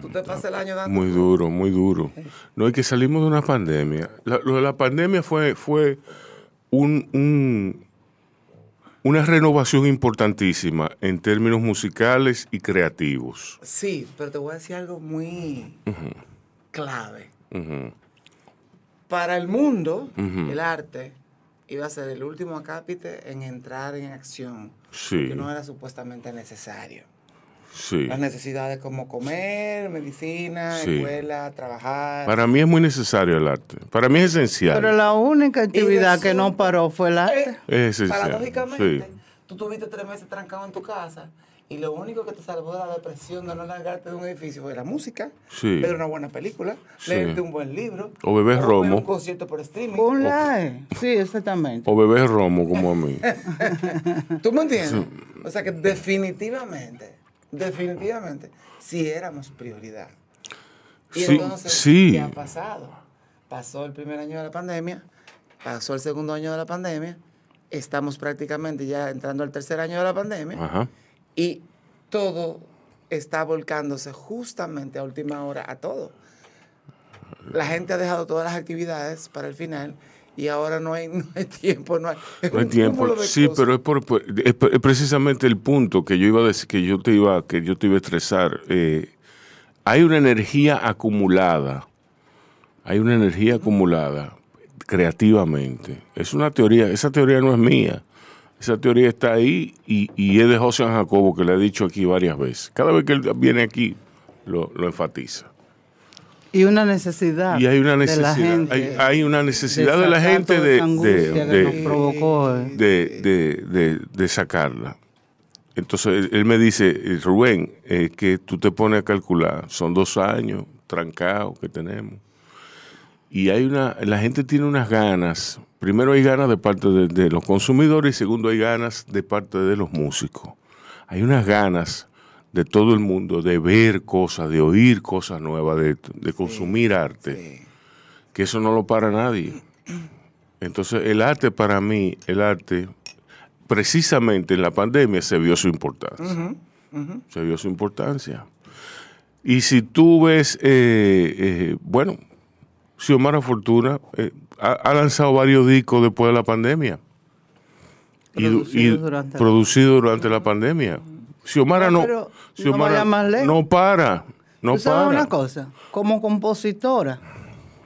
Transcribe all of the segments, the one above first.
Tú te pasas el año dando. Muy duro, muy duro. No, es que salimos de una pandemia. La- lo de la pandemia fue, fue un, un- una renovación importantísima en términos musicales y creativos. Sí, pero te voy a decir algo muy clave. Para el mundo, el arte iba a ser el último acápite en entrar en acción. Sí. Que no era supuestamente necesario. Sí. Las necesidades como comer, medicina, Sí. escuela, trabajar. Para mí es muy necesario el arte. Para mí es esencial. Pero la única actividad que no paró fue el arte. Es esencial. Paradójicamente, Sí. tú tuviste tres meses trancado en tu casa y lo único que te salvó de la depresión de no largarte de un edificio fue la música, Sí. ver una buena película, Sí. leerte un buen libro, O beber romo. un concierto por streaming. Online. Sí, exactamente. O beber romo como a mí. ¿Tú me entiendes? O sea que definitivamente, definitivamente, sí éramos prioridad. Y Sí, entonces, sí. ¿qué ha pasado? Pasó el primer año de la pandemia, pasó el segundo año de la pandemia, estamos prácticamente ya entrando al tercer año de la pandemia Ajá. y todo está volcándose justamente a última hora a todo. La gente ha dejado todas las actividades para el final y ahora no hay, no hay tiempo, no hay, No hay tiempo. Sí, pero es, por, por- es pre- es precisamente el punto que yo iba a decir, que yo te iba, que yo te iba a estresar. Eh, hay una energía acumulada. Hay una energía acumulada creativamente. Es una teoría, esa teoría no es mía. Esa teoría está ahí y, y es de José Jacobo, que le he dicho aquí varias veces. Cada vez que él viene aquí, lo, lo enfatiza. Y una necesidad. Y hay una de la necesidad, gente hay, hay una necesidad de, la gente toda de, esa angustia de- que de- nos provocó. eh. de, de- sacarla. Entonces él, él me dice, eh, Rubén, eh, que tú te pones a calcular, son dos años trancados que tenemos. Y hay una, la gente tiene unas ganas, primero hay ganas de parte de los consumidores y segundo hay ganas de parte de los músicos. Hay unas ganas de todo el mundo de ver cosas, de oír cosas nuevas, de, de consumir arte, que eso no lo para nadie. Entonces, el arte para mí, el arte, precisamente en la pandemia se vio su importancia. Se vio su importancia. Y si tú ves, eh, eh, bueno, Xiomara Fortuna eh, ha, ha lanzado varios discos después de la pandemia. Producido y durante la- producido durante la pandemia. Xiomara No, no, pero no Xiomara lejos. no para, no ¿Tú sabes para. una cosa? Como compositora,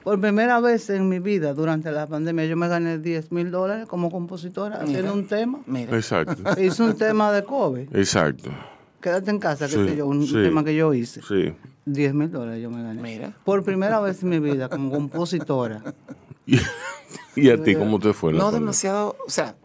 por primera vez en mi vida durante la pandemia, yo me gané 10 mil dólares como compositora haciendo un tema. Exacto, Hice un tema de COVID. exacto. Quédate en casa, que Sí, sé yo, un sí. tema que yo hice. Sí. 10 mil dólares yo me gané. Por primera vez en mi vida como compositora. ¿Y, y a ti cómo te fue? la No pandemia? demasiado, o sea,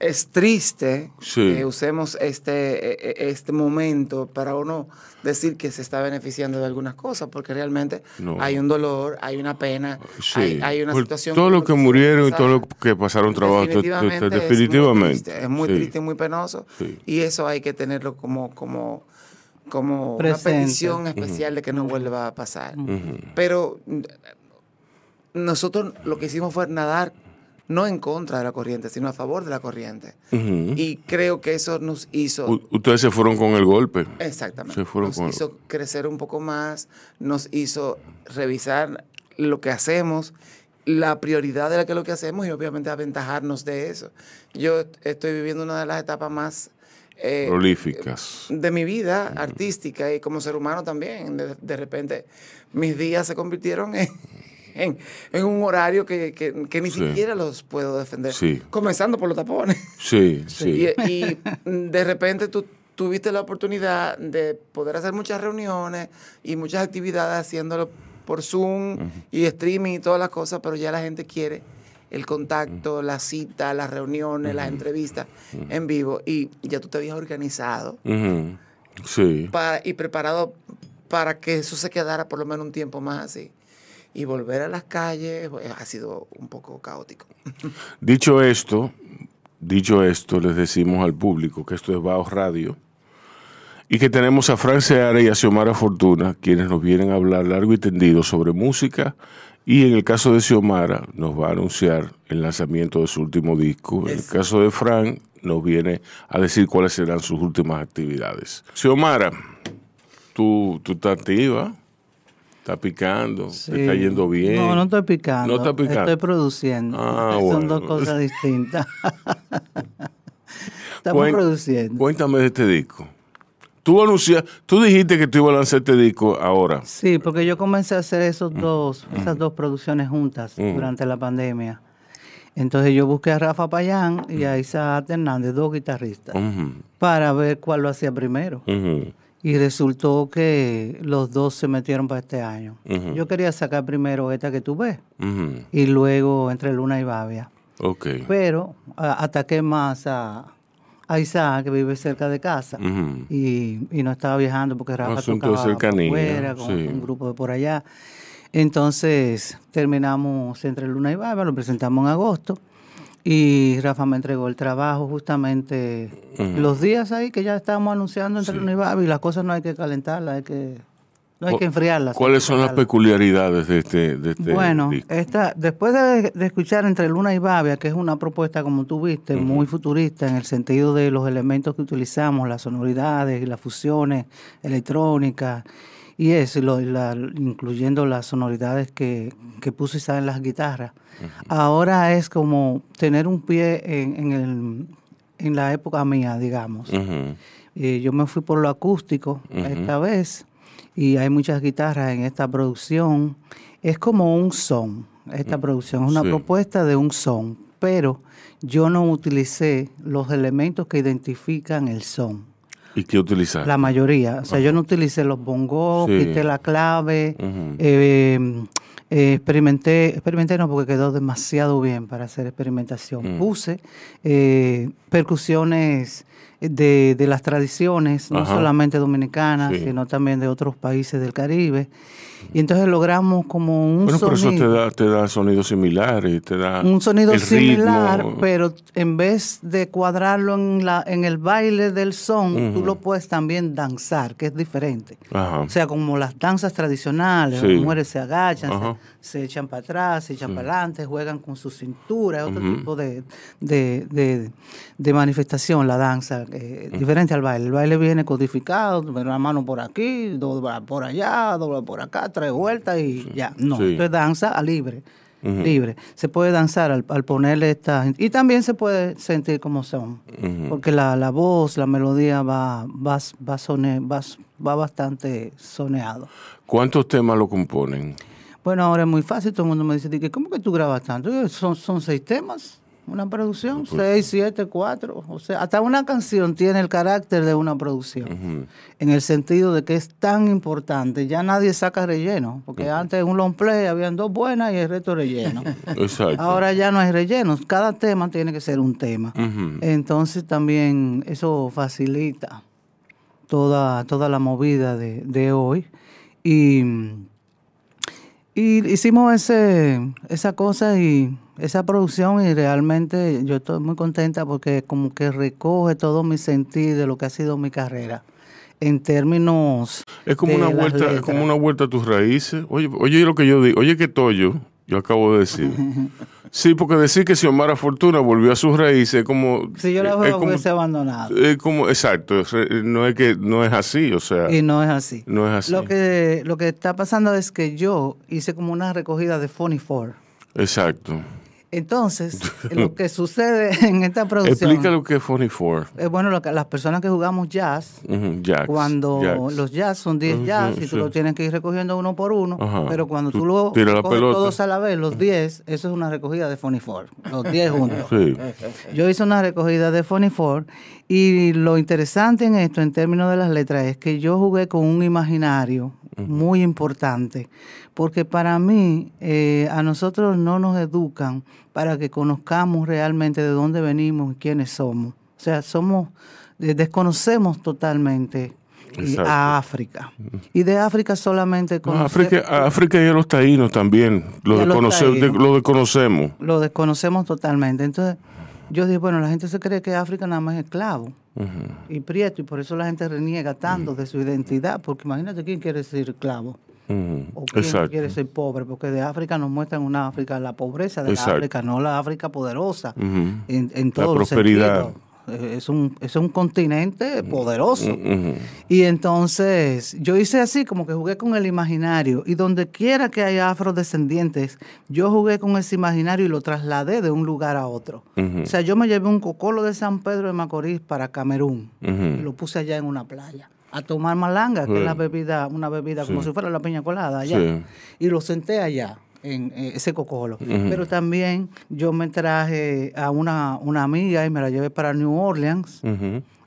es triste Sí. que usemos este, e- e- este momento para uno decir que se está beneficiando de algunas cosas, porque realmente No. hay un dolor, hay una pena, Sí. hay, hay una Por situación... Todo lo que murieron y todo lo que pasaron trabajo, te- te- te- Definitivamente, definitivamente. Es muy triste, es muy, Sí. triste y muy penoso. Sí. Y eso hay que tenerlo como, como, como Presente. una petición especial de que no vuelva a pasar. Pero mm, nosotros lo que hicimos fue nadar no en contra de la corriente, sino a favor de la corriente. Y creo que eso nos hizo... U- Ustedes se fueron con el golpe. Exactamente. Se fueron nos con- hizo crecer un poco más, nos hizo revisar lo que hacemos, la prioridad de la que lo que hacemos y obviamente aventajarnos de eso. Yo est- estoy viviendo una de las etapas más eh, Prolíficas. de mi vida artística y como ser humano también. De, de repente mis días se convirtieron en, en, en un horario que, que- que ni Sí. siquiera los puedo defender. Sí. Comenzando por los tapones. Sí, sí. Y, y de repente tú tuviste la oportunidad de poder hacer muchas reuniones y muchas actividades haciéndolo por Zoom y streaming y todas las cosas, pero ya la gente quiere el contacto, la cita, las reuniones, las entrevistas en vivo y ya tú te habías organizado. Sí. para, y preparado para que eso se quedara por lo menos un tiempo más así. Y volver a las calles pues, ha sido un poco caótico. Dicho esto, dicho esto, les decimos al público que esto es Baos Radio y que tenemos a Fran Seara y a Xiomara Fortuna, quienes nos vienen a hablar largo y tendido sobre música y en el caso de Xiomara nos va a anunciar el lanzamiento de su último disco. En el caso de Fran nos viene a decir cuáles serán sus últimas actividades. Xiomara, tú, tú estás activa, estás picando, te está Sí. yendo bien. No, no estoy picando. No estás picando. Estoy produciendo. Ah, Son bueno. dos cosas distintas. Estamos produciendo. Cuéntame de este disco. Tú anuncias, tú dijiste que tú ibas a lanzar este disco ahora. Sí, porque yo comencé a hacer esos dos, esas dos producciones juntas Mm. durante la pandemia. Entonces yo busqué a Rafa Payán y a Isaac Hernández, dos guitarristas, para ver cuál lo hacía primero. Y resultó que los dos se metieron para este año. Yo quería sacar primero esta que tú ves y luego entre Luna y Bavia. Ok. Pero a- ataqué más a, a Isaac, que vive cerca de casa. Y, y no estaba viajando porque Rafa asunto tocaba por cercanía, fuera con sí. un grupo de por allá. Entonces terminamos entre Luna y Barba, lo presentamos en agosto y Rafa me entregó el trabajo justamente los días ahí que ya estábamos anunciando entre Sí. Luna y las cosas no hay que calentarlas, hay que, no hay que enfriarlas. ¿Cuáles que son las peculiaridades de este, de este Bueno, disco? esta, después de, de escuchar Entre Luna y Bavia, que es una propuesta, como tú viste, muy futurista en el sentido de los elementos que utilizamos, las sonoridades y las fusiones electrónicas y eso, y lo- la- incluyendo las sonoridades que, que Isaac en las guitarras. Ahora es como tener un pie en, en, el, en la época mía, digamos. Eh, yo me fui por lo acústico esta vez y hay muchas guitarras en esta producción. Es como un son, esta producción es una Mm. Sí. propuesta de un son, pero yo no utilicé los elementos que identifican el son. ¿Y qué utilizaste? La mayoría, o sea, yo no utilicé los bongos, Sí. quité la clave, eh, eh, experimenté, experimenté no porque quedó demasiado bien para hacer experimentación. Mm. Puse eh, percusiones de, de las tradiciones, no Ajá. solamente dominicanas, Sí. sino también de otros países del Caribe. Y entonces logramos como un Bueno, pero eso te sonido da, te da sonidos similares, te da un sonido el similar, ritmo. pero en vez de cuadrarlo en, la, en el baile del son, tú Ujú. lo puedes también danzar, que es diferente. Ajá. O sea, como las danzas tradicionales, Sí. las mujeres se agachan, se, se echan para atrás, se echan Sí. para adelante, juegan con su cintura, es otro tipo de, de, de- de manifestación, la danza, eh, diferente al baile. El baile viene codificado, la mano por aquí, dobla por allá, dobla por acá, tres vueltas y ya. No, Sí. esto es danza a libre. Libre. Se puede danzar al, al ponerle esta. Y también se puede sentir como son. Porque la, la voz, la melodía va, va, va, sone- va, va bastante soneado. ¿Cuántos temas lo componen? Bueno, ahora es muy fácil, todo el mundo me dice, "Di que, ¿cómo que tú grabas tanto? Yo, Son, son seis temas, una producción, seis, siete, cuatro. O sea, hasta una canción tiene el carácter de una producción, en el sentido de que es tan importante, ya nadie saca relleno, porque antes en un long play habían dos buenas y el resto relleno. Exacto. Ahora ya no hay rellenos, cada tema tiene que ser un tema. Entonces también eso facilita toda, toda la movida de, de hoy. Y, y hicimos ese, esa cosa y esa producción y realmente yo estoy muy contenta porque como que recoge todo mi sentir de lo que ha sido mi carrera. en términos Es como de una vuelta, es como una vuelta a tus raíces. Oye, oye lo que yo digo, oye que Toyo, yo acabo de decir. Sí, porque decir que Xiomara Fortuna volvió a sus raíces es como Si yo la es hubiera como, hubiese abandonado. es como exacto, es no es que no es así, o sea, Y no es así. no es así. Lo que, lo que está pasando es que yo hice como una recogida de Funny Four. Exacto. Entonces, lo que sucede en esta producción. Explica lo que es Funny Four. es bueno, lo que, las personas que jugamos jazz, jacks, cuando jacks. los jazz son 10 Ujú, jazz y tú sí. lo tienes que ir recogiendo uno por uno, pero cuando tú, Tú lo recoges todos a la vez, los 10, eso es una recogida de Funny Four, los 10 juntos. Sí. Yo hice una recogida de Funny Four y lo interesante en esto, en términos de las letras, es que yo jugué con un imaginario muy importante, porque para mí, eh, a nosotros no nos educan para que conozcamos realmente de dónde venimos y quiénes somos. O sea, somos, eh, desconocemos totalmente Exacto. a África. Y de África solamente No, conocemos... África, África y a los taínos también, lo, desconoce- de- desconocemos. lo desconocemos totalmente. Entonces, yo dije, bueno, la gente se cree que África nada más es esclavo y prieto, y por eso la gente reniega tanto de su identidad, porque imagínate quién quiere ser esclavo O quién Exacto. quiere ser pobre, porque de África nos muestran una África, la pobreza de Exacto. la África, no la África poderosa, Ujú. en, en La todos los prosperidad. sentidos. Eh, Es un, es un continente poderoso. Ujú. Y entonces yo hice así, como que jugué con el imaginario. Y donde quiera que haya afrodescendientes, yo jugué con ese imaginario y lo trasladé de un lugar a otro. Ujú. O sea, yo me llevé un cocolo de San Pedro de Macorís para Camerún y lo puse allá en una playa. A tomar malanga, que es la bebida, una bebida como si fuera la piña colada allá. Sí. Y lo senté allá, en eh, ese cocolo. Pero también yo me traje a una, una amiga y me la llevé para New Orleans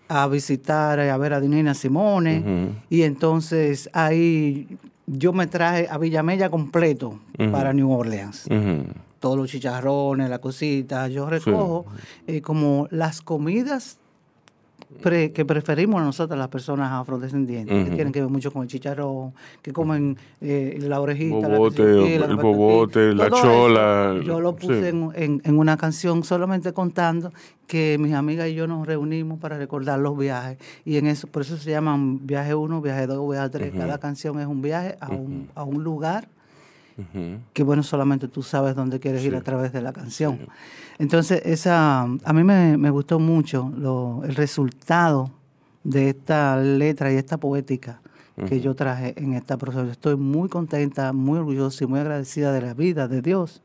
a visitar, eh, a ver a Dinina Simone. Y entonces ahí yo me traje a Villamella completo para New Orleans. Todos los chicharrones, la cosita. Yo recojo eh, como las comidas pre- que preferimos nosotros las personas afrodescendientes, que tienen que ver mucho con el chicharrón, que comen eh, la orejita, la la el bobote, la chola, eso, Yo lo puse sí. en, en- en una canción solamente contando que mis amigas y yo nos reunimos para recordar los viajes. Y en eso, por eso se llaman viaje 1, viaje 2, viaje 3. Cada canción es un viaje a, un, a un lugar Que bueno, solamente tú sabes dónde quieres ir a través de la canción. Entonces, esa, a mí me, me gustó mucho lo, el resultado de esta letra y esta poética que yo traje en esta profesión. Estoy muy contenta, muy orgullosa y muy agradecida de la vida de Dios,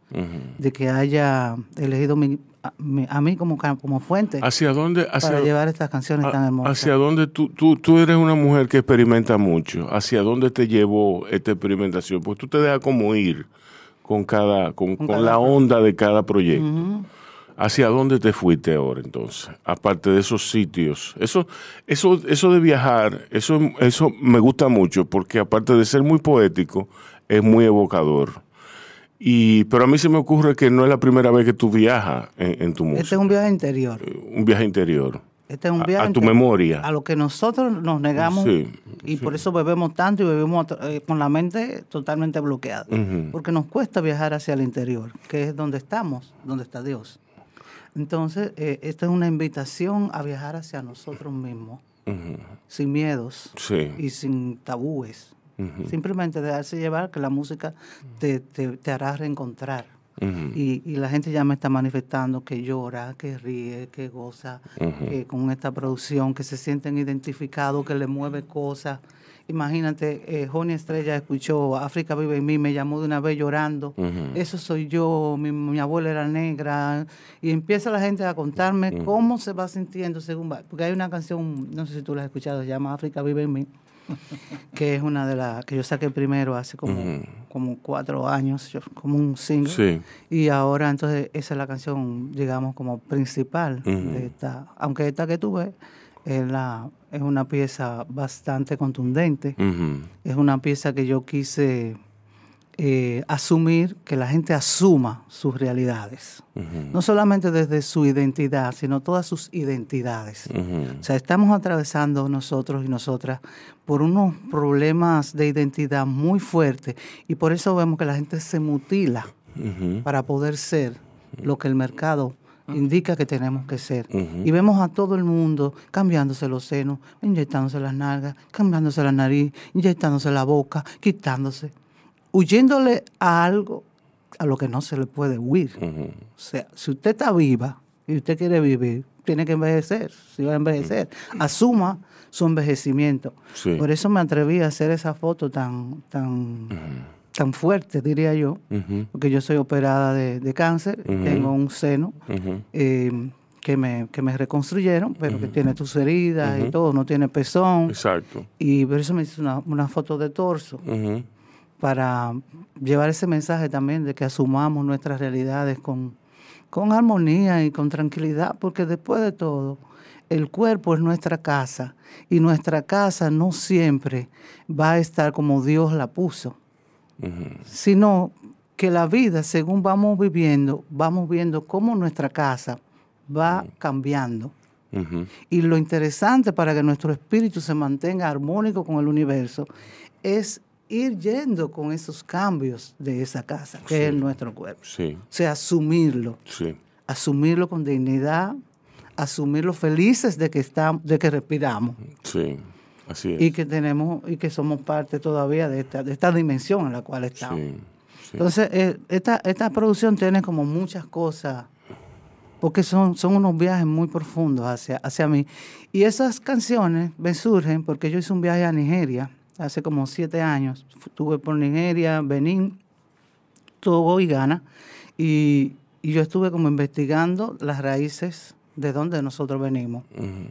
de que haya elegido mi- a, a mí como, como fuente ¿Hacia dónde? Hacia, para llevar estas canciones tan hermosas. ¿Hacia dónde tú, tú, tú eres una mujer que experimenta mucho? ¿Hacia dónde te llevó esta experimentación? Pues tú te dejas como ir con cada, con, con cada la onda de cada proyecto. ¿Hacia dónde te fuiste ahora entonces? Aparte de esos sitios. Eso, eso, eso de viajar, eso, eso me gusta mucho porque aparte de ser muy poético, es muy evocador. Y, pero a mí se me ocurre que no es la primera vez que tú viajas en, en tu música. Este es un viaje interior. un viaje interior. Este es un viaje a tu memoria. A lo que nosotros nos negamos Sí, y por eso bebemos tanto y bebemos eh, con la mente totalmente bloqueada. Porque nos cuesta viajar hacia el interior, que es donde estamos, donde está Dios. Entonces, eh, esta es una invitación a viajar hacia nosotros mismos, sin miedos Sí. y sin tabúes. Ujú. Simplemente dejarse llevar, que la música te, te- te hará reencontrar. Y, y la gente ya me está manifestando que llora, que ríe, que goza que con esta producción, que se sienten identificados, que le mueve cosas. Imagínate, eh, Joni Estrella escuchó África vive en mí, me llamó de una vez llorando. Eso soy yo, mi, mi abuela era negra. Y empieza la gente a contarme cómo se va sintiendo según va. Porque hay una canción, no sé si tú la has escuchado, se llama África vive en mí, que es una de las que yo saqué primero hace como, como cuatro años, yo- como un single. Sí. Y ahora entonces esa es la canción, digamos, como principal de esta. Aunque esta que tuve es, la, es una pieza bastante contundente. Es una pieza que yo quise eh, asumir, que la gente asuma sus realidades. No solamente desde su identidad, sino todas sus identidades. O sea, estamos atravesando nosotros y nosotras por unos problemas de identidad muy fuertes y por eso vemos que la gente se mutila para poder ser lo que el mercado indica que tenemos que ser. Y vemos a todo el mundo cambiándose los senos, inyectándose las nalgas, cambiándose la nariz, inyectándose la boca, quitándose, huyéndole a algo a lo que no se le puede huir. O sea, si usted está viva y usted quiere vivir, tiene que envejecer. Si va a envejecer, asuma su envejecimiento. Sí. Por eso me atreví a hacer esa foto tan, tan, tan fuerte, diría yo, porque yo soy operada de, de cáncer, tengo un seno eh, que, me, que me reconstruyeron, pero que tiene tus heridas y todo, no tiene pezón. Exacto. Y por eso me hice una, una foto de torso Ujú. Para llevar ese mensaje también de que asumamos nuestras realidades con, con armonía y con tranquilidad, porque después de todo, el cuerpo es nuestra casa y nuestra casa no siempre va a estar como Dios la puso, sino que la vida, según vamos viviendo, vamos viendo cómo nuestra casa va cambiando. Y lo interesante para que nuestro espíritu se mantenga armónico con el universo es ir yendo con esos cambios de esa casa, que es nuestro cuerpo. Sí, O sea, asumirlo, sí. asumirlo con dignidad, asumirlo felices de que estamos, de que respiramos Sí, así es. y que tenemos y que somos parte todavía de esta, de esta dimensión en la cual estamos. Sí, sí. Entonces, eh, esta, esta producción tiene como muchas cosas, porque son, son unos viajes muy profundos hacia, hacia mí. Y esas canciones me surgen porque yo hice un viaje a Nigeria hace como siete años. Estuve por Nigeria, Benín, Togo y Ghana. Y, y yo estuve como investigando las raíces de donde nosotros venimos.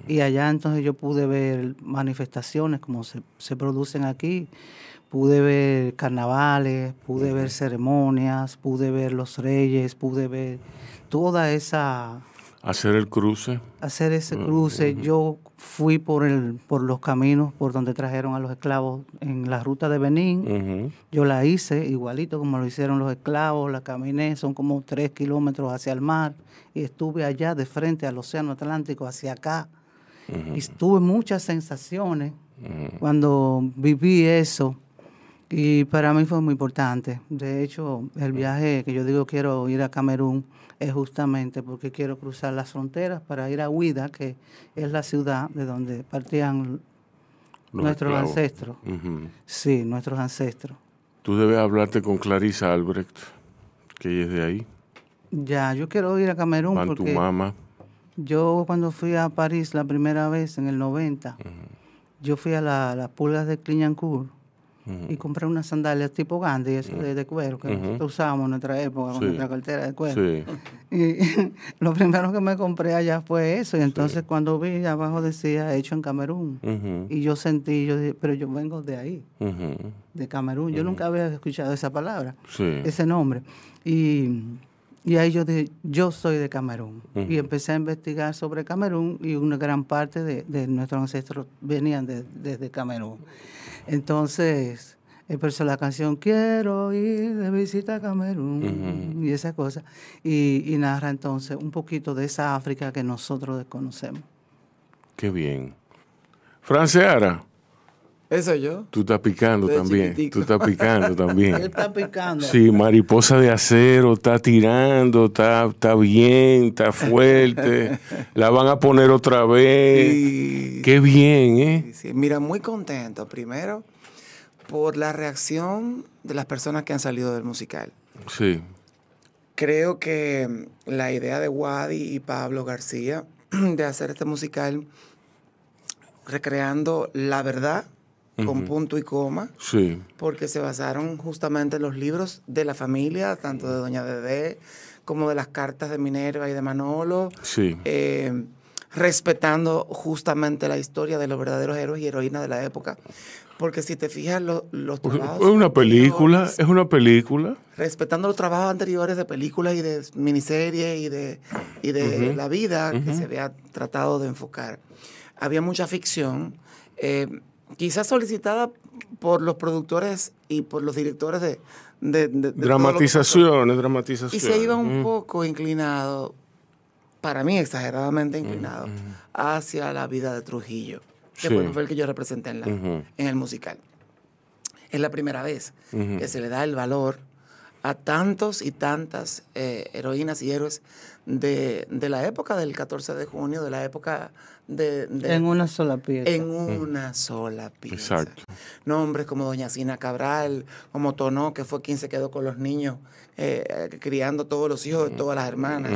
Y allá entonces yo pude ver manifestaciones como se, se producen aquí, pude ver carnavales, pude ver ceremonias, pude ver los reyes, pude ver toda esa, Hacer el cruce. hacer ese cruce. Yo fui por, el, por los caminos por donde trajeron a los esclavos en la ruta de Benín. Yo la hice igualito como lo hicieron los esclavos, la caminé, son como tres kilómetros hacia el mar y estuve allá de frente al Océano Atlántico, hacia acá. Y tuve muchas sensaciones cuando viví eso y para mí fue muy importante. De hecho, el viaje que yo digo quiero ir a Camerún es justamente porque quiero cruzar las fronteras para ir a Huida, que es la ciudad de donde partían Los nuestros esclavos. ancestros. Sí, nuestros ancestros. Tú debes hablarte con Clarisa Albrecht, que ella es de ahí. Ya, yo quiero ir a Camerún Van tu porque mamá. yo cuando fui a París la primera vez en el 90, yo fui a la- las pulgas de Clignancourt y compré unas sandalias tipo Gandhi, eso de, de cuero, que nosotros usábamos en nuestra época Sí. con nuestra cartera de cuero. Sí. Y lo primero que me compré allá fue eso. Y entonces cuando vi abajo decía hecho en Camerún. Y yo sentí, yo dije, pero yo vengo de ahí, de Camerún. Yo nunca había escuchado esa palabra, ese nombre. Y, y ahí yo dije, yo soy de Camerún. Y empecé a investigar sobre Camerún y una gran parte de, de nuestros ancestros venían de- desde Camerún. Entonces, eso la canción Quiero ir de visita a Camerún y esa cosa. Y, y narra entonces un poquito de esa África que nosotros desconocemos. Qué bien. Franceara, Eso yo. tú estás picando también. chiquitico. Tú estás picando Él también. está picando. Sí, mariposa de acero, está tirando, está, está bien, está fuerte. La van a poner otra vez. Sí. Qué bien, ¿eh? Sí, sí. Mira, muy contento. Primero, por la reacción de las personas que han salido del musical. Sí. Creo que mm, la idea de Wadi y Pablo García de hacer este musical recreando la verdad con punto y coma, Sí. porque se basaron justamente en los libros de la familia, tanto de Doña Dedé como de las cartas de Minerva y de Manolo, Sí. eh, respetando justamente la historia de los verdaderos héroes y heroínas de la época. Porque si te fijas, lo- los Es trabajos... una película, es una película. respetando los trabajos anteriores de películas y de miniseries y de, y de la vida que se había tratado de enfocar. Había mucha ficción, eh, quizás solicitada por los productores y por los directores de... de- pasó. Dramatizaciones, Y dramatizaciones. se iba un Mm. poco inclinado, para mí exageradamente inclinado, hacia la vida de Trujillo, que Sí. fue el que yo representé en, la, en el musical. Es la primera vez que se le da el valor a tantos y tantas eh, heroínas y héroes de, de la época del 14 de junio, de la época de... de- En una sola pieza. en una sola pieza. Exacto. Nombres como Doña Sina Cabral, como Tonó, que fue quien se quedó con los niños, eh, eh, criando todos los hijos de todas las hermanas.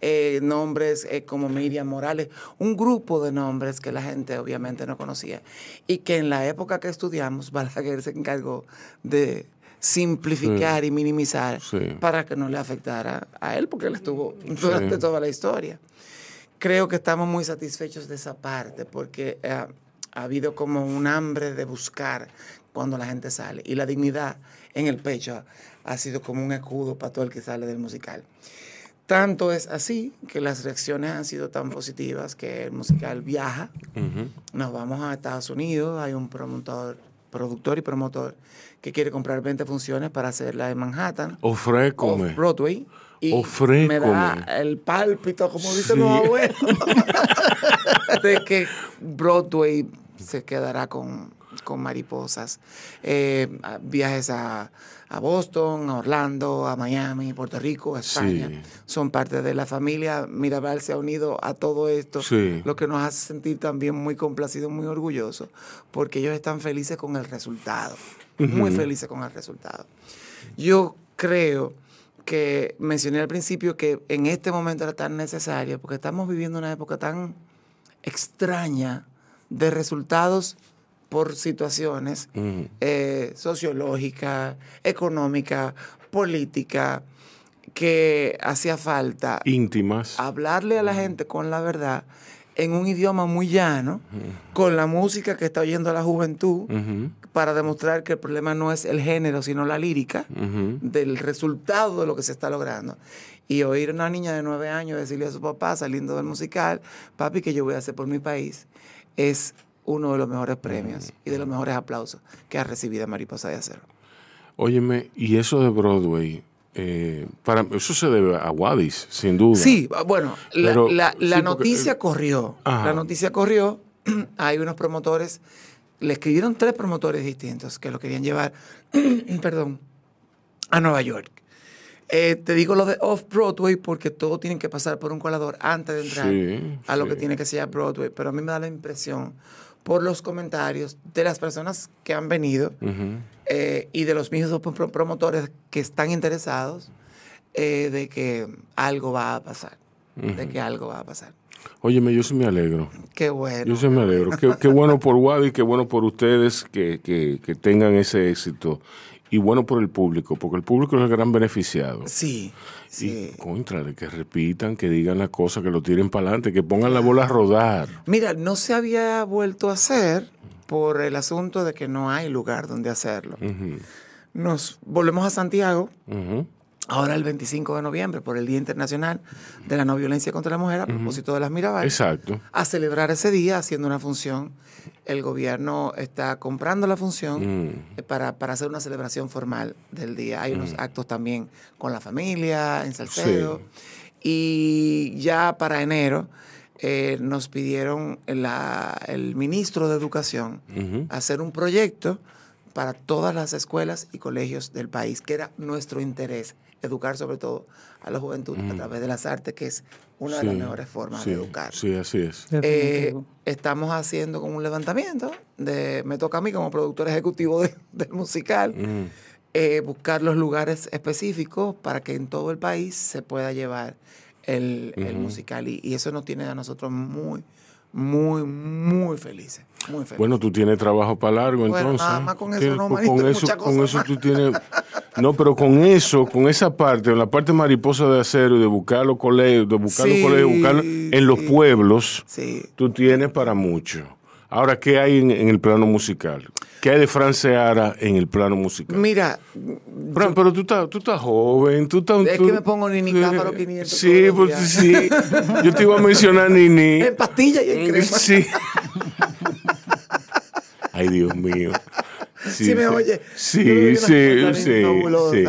Eh, nombres eh, como Miriam Morales, un grupo de nombres que la gente obviamente no conocía. Y que en la época que estudiamos, Balaguer se encargó de simplificar y minimizar Sí. para que no le afectara a él, porque él estuvo durante toda la historia creo que estamos muy satisfechos de esa parte porque eh, ha habido como un hambre de buscar cuando la gente sale y la dignidad en el pecho ha, sido como un escudo para todo el que sale del musical. Tanto es así que las reacciones han sido tan positivas que el musical viaja. Ujú. Nos vamos a Estados Unidos, hay un promotor, productor y promotor que quiere comprar 20 funciones para hacerla en Manhattan. Ofrécome. Off Broadway. Y Ofrécome. me da el pálpito, como dicen Sí. los abuelos, de que Broadway se quedará con, con mariposas. Eh, viajes a, a Boston, a Orlando, a Miami, Puerto Rico, a España. Sí. Son parte de la familia. Mirabal se ha unido a todo esto, Sí. lo que nos hace sentir también muy complacidos, muy orgullosos, porque ellos están felices con el resultado, muy felices con el resultado. Yo creo que mencioné al principio que en este momento era tan necesario porque estamos viviendo una época tan extraña de resultados por situaciones eh, sociológicas, económicas, políticas, que hacía falta Íntimas. hablarle a la gente con la verdad en un idioma muy llano, con la música que está oyendo la juventud, para demostrar que el problema no es el género, sino la lírica del resultado de lo que se está logrando. Y oír a una niña de nueve años decirle a su papá saliendo del musical, papi, que yo voy a hacer por mi país, es uno de los mejores premios y de los mejores aplausos que ha recibido Mariposa de Acero. Óyeme, y eso de Broadway, eh, para eso se debe a Wadis, sin duda. Sí, bueno, la, Pero- la- la sí, porque- noticia corrió. Ajá. La noticia corrió. Hay unos promotores, le escribieron tres promotores distintos que lo querían llevar, perdón, a Nueva York. Eh, te digo lo de Off-Broadway porque todo tiene que pasar por un colador antes de entrar Sí, a lo que tiene que ser Broadway. Pero a mí me da la impresión, por los comentarios de las personas que han venido, eh, y de los mismos pro- promotores que están interesados eh, de que algo va a pasar, de que algo va a pasar. Óyeme, yo sí me alegro. Qué bueno. Yo sí me alegro. Qué, qué bueno por Wadis, qué bueno por ustedes que, que- que tengan ese éxito. Y bueno por el público, porque el público es el gran beneficiado. Sí, sí. Y contra de que repitan, que digan las cosas, que lo tiren para adelante, que pongan la bola a rodar. Mira, no se había vuelto a hacer por el asunto de que no hay lugar donde hacerlo. Nos volvemos a Santiago, ahora el 25 de noviembre, por el Día Internacional de la No Violencia contra la Mujer, a propósito de las Mirabal. Exacto. a celebrar ese día haciendo una función. El gobierno está comprando la función Mm. eh, para, para hacer una celebración formal del día. Hay unos actos también con la familia, en Salcedo. Y ya para enero eh, nos pidieron la- el ministro de Educación hacer un proyecto para todas las escuelas y colegios del país, que era nuestro interés, educar sobre todo a la juventud a través de las artes, que es una de las mejores formas sí, de educar. Sí, así es. Eh, Definitivo. estamos haciendo como un levantamiento, de, me toca a mí como productor ejecutivo de- del musical, Mm. eh, buscar los lugares específicos para que en todo el país se pueda llevar el, el musical y, y eso nos tiene a nosotros muy, muy, muy felices. Muy felices. Bueno, tú tienes trabajo para largo, Bueno, entonces. nada más con eso no, con manito, eso, con tú tienes. No, pero con eso, con esa parte, en la parte mariposa de acero y de buscar los colegios, de buscar los colegios, buscar en los sí. pueblos, sí. tú tienes para mucho. Ahora, ¿qué hay en, en el plano musical? ¿Qué hay de Fran Seara en el plano musical? Mira, Fran, pero tú estás, tú estás joven, tú estás... Es tú- que me pongo Nini Cáfaro 500 Sí, pues sí. Yo te iba a mencionar Nini. en pastilla y en crema. Sí. Ay, Dios mío. Sí, Si me oye. Sí, sí, sí. sí.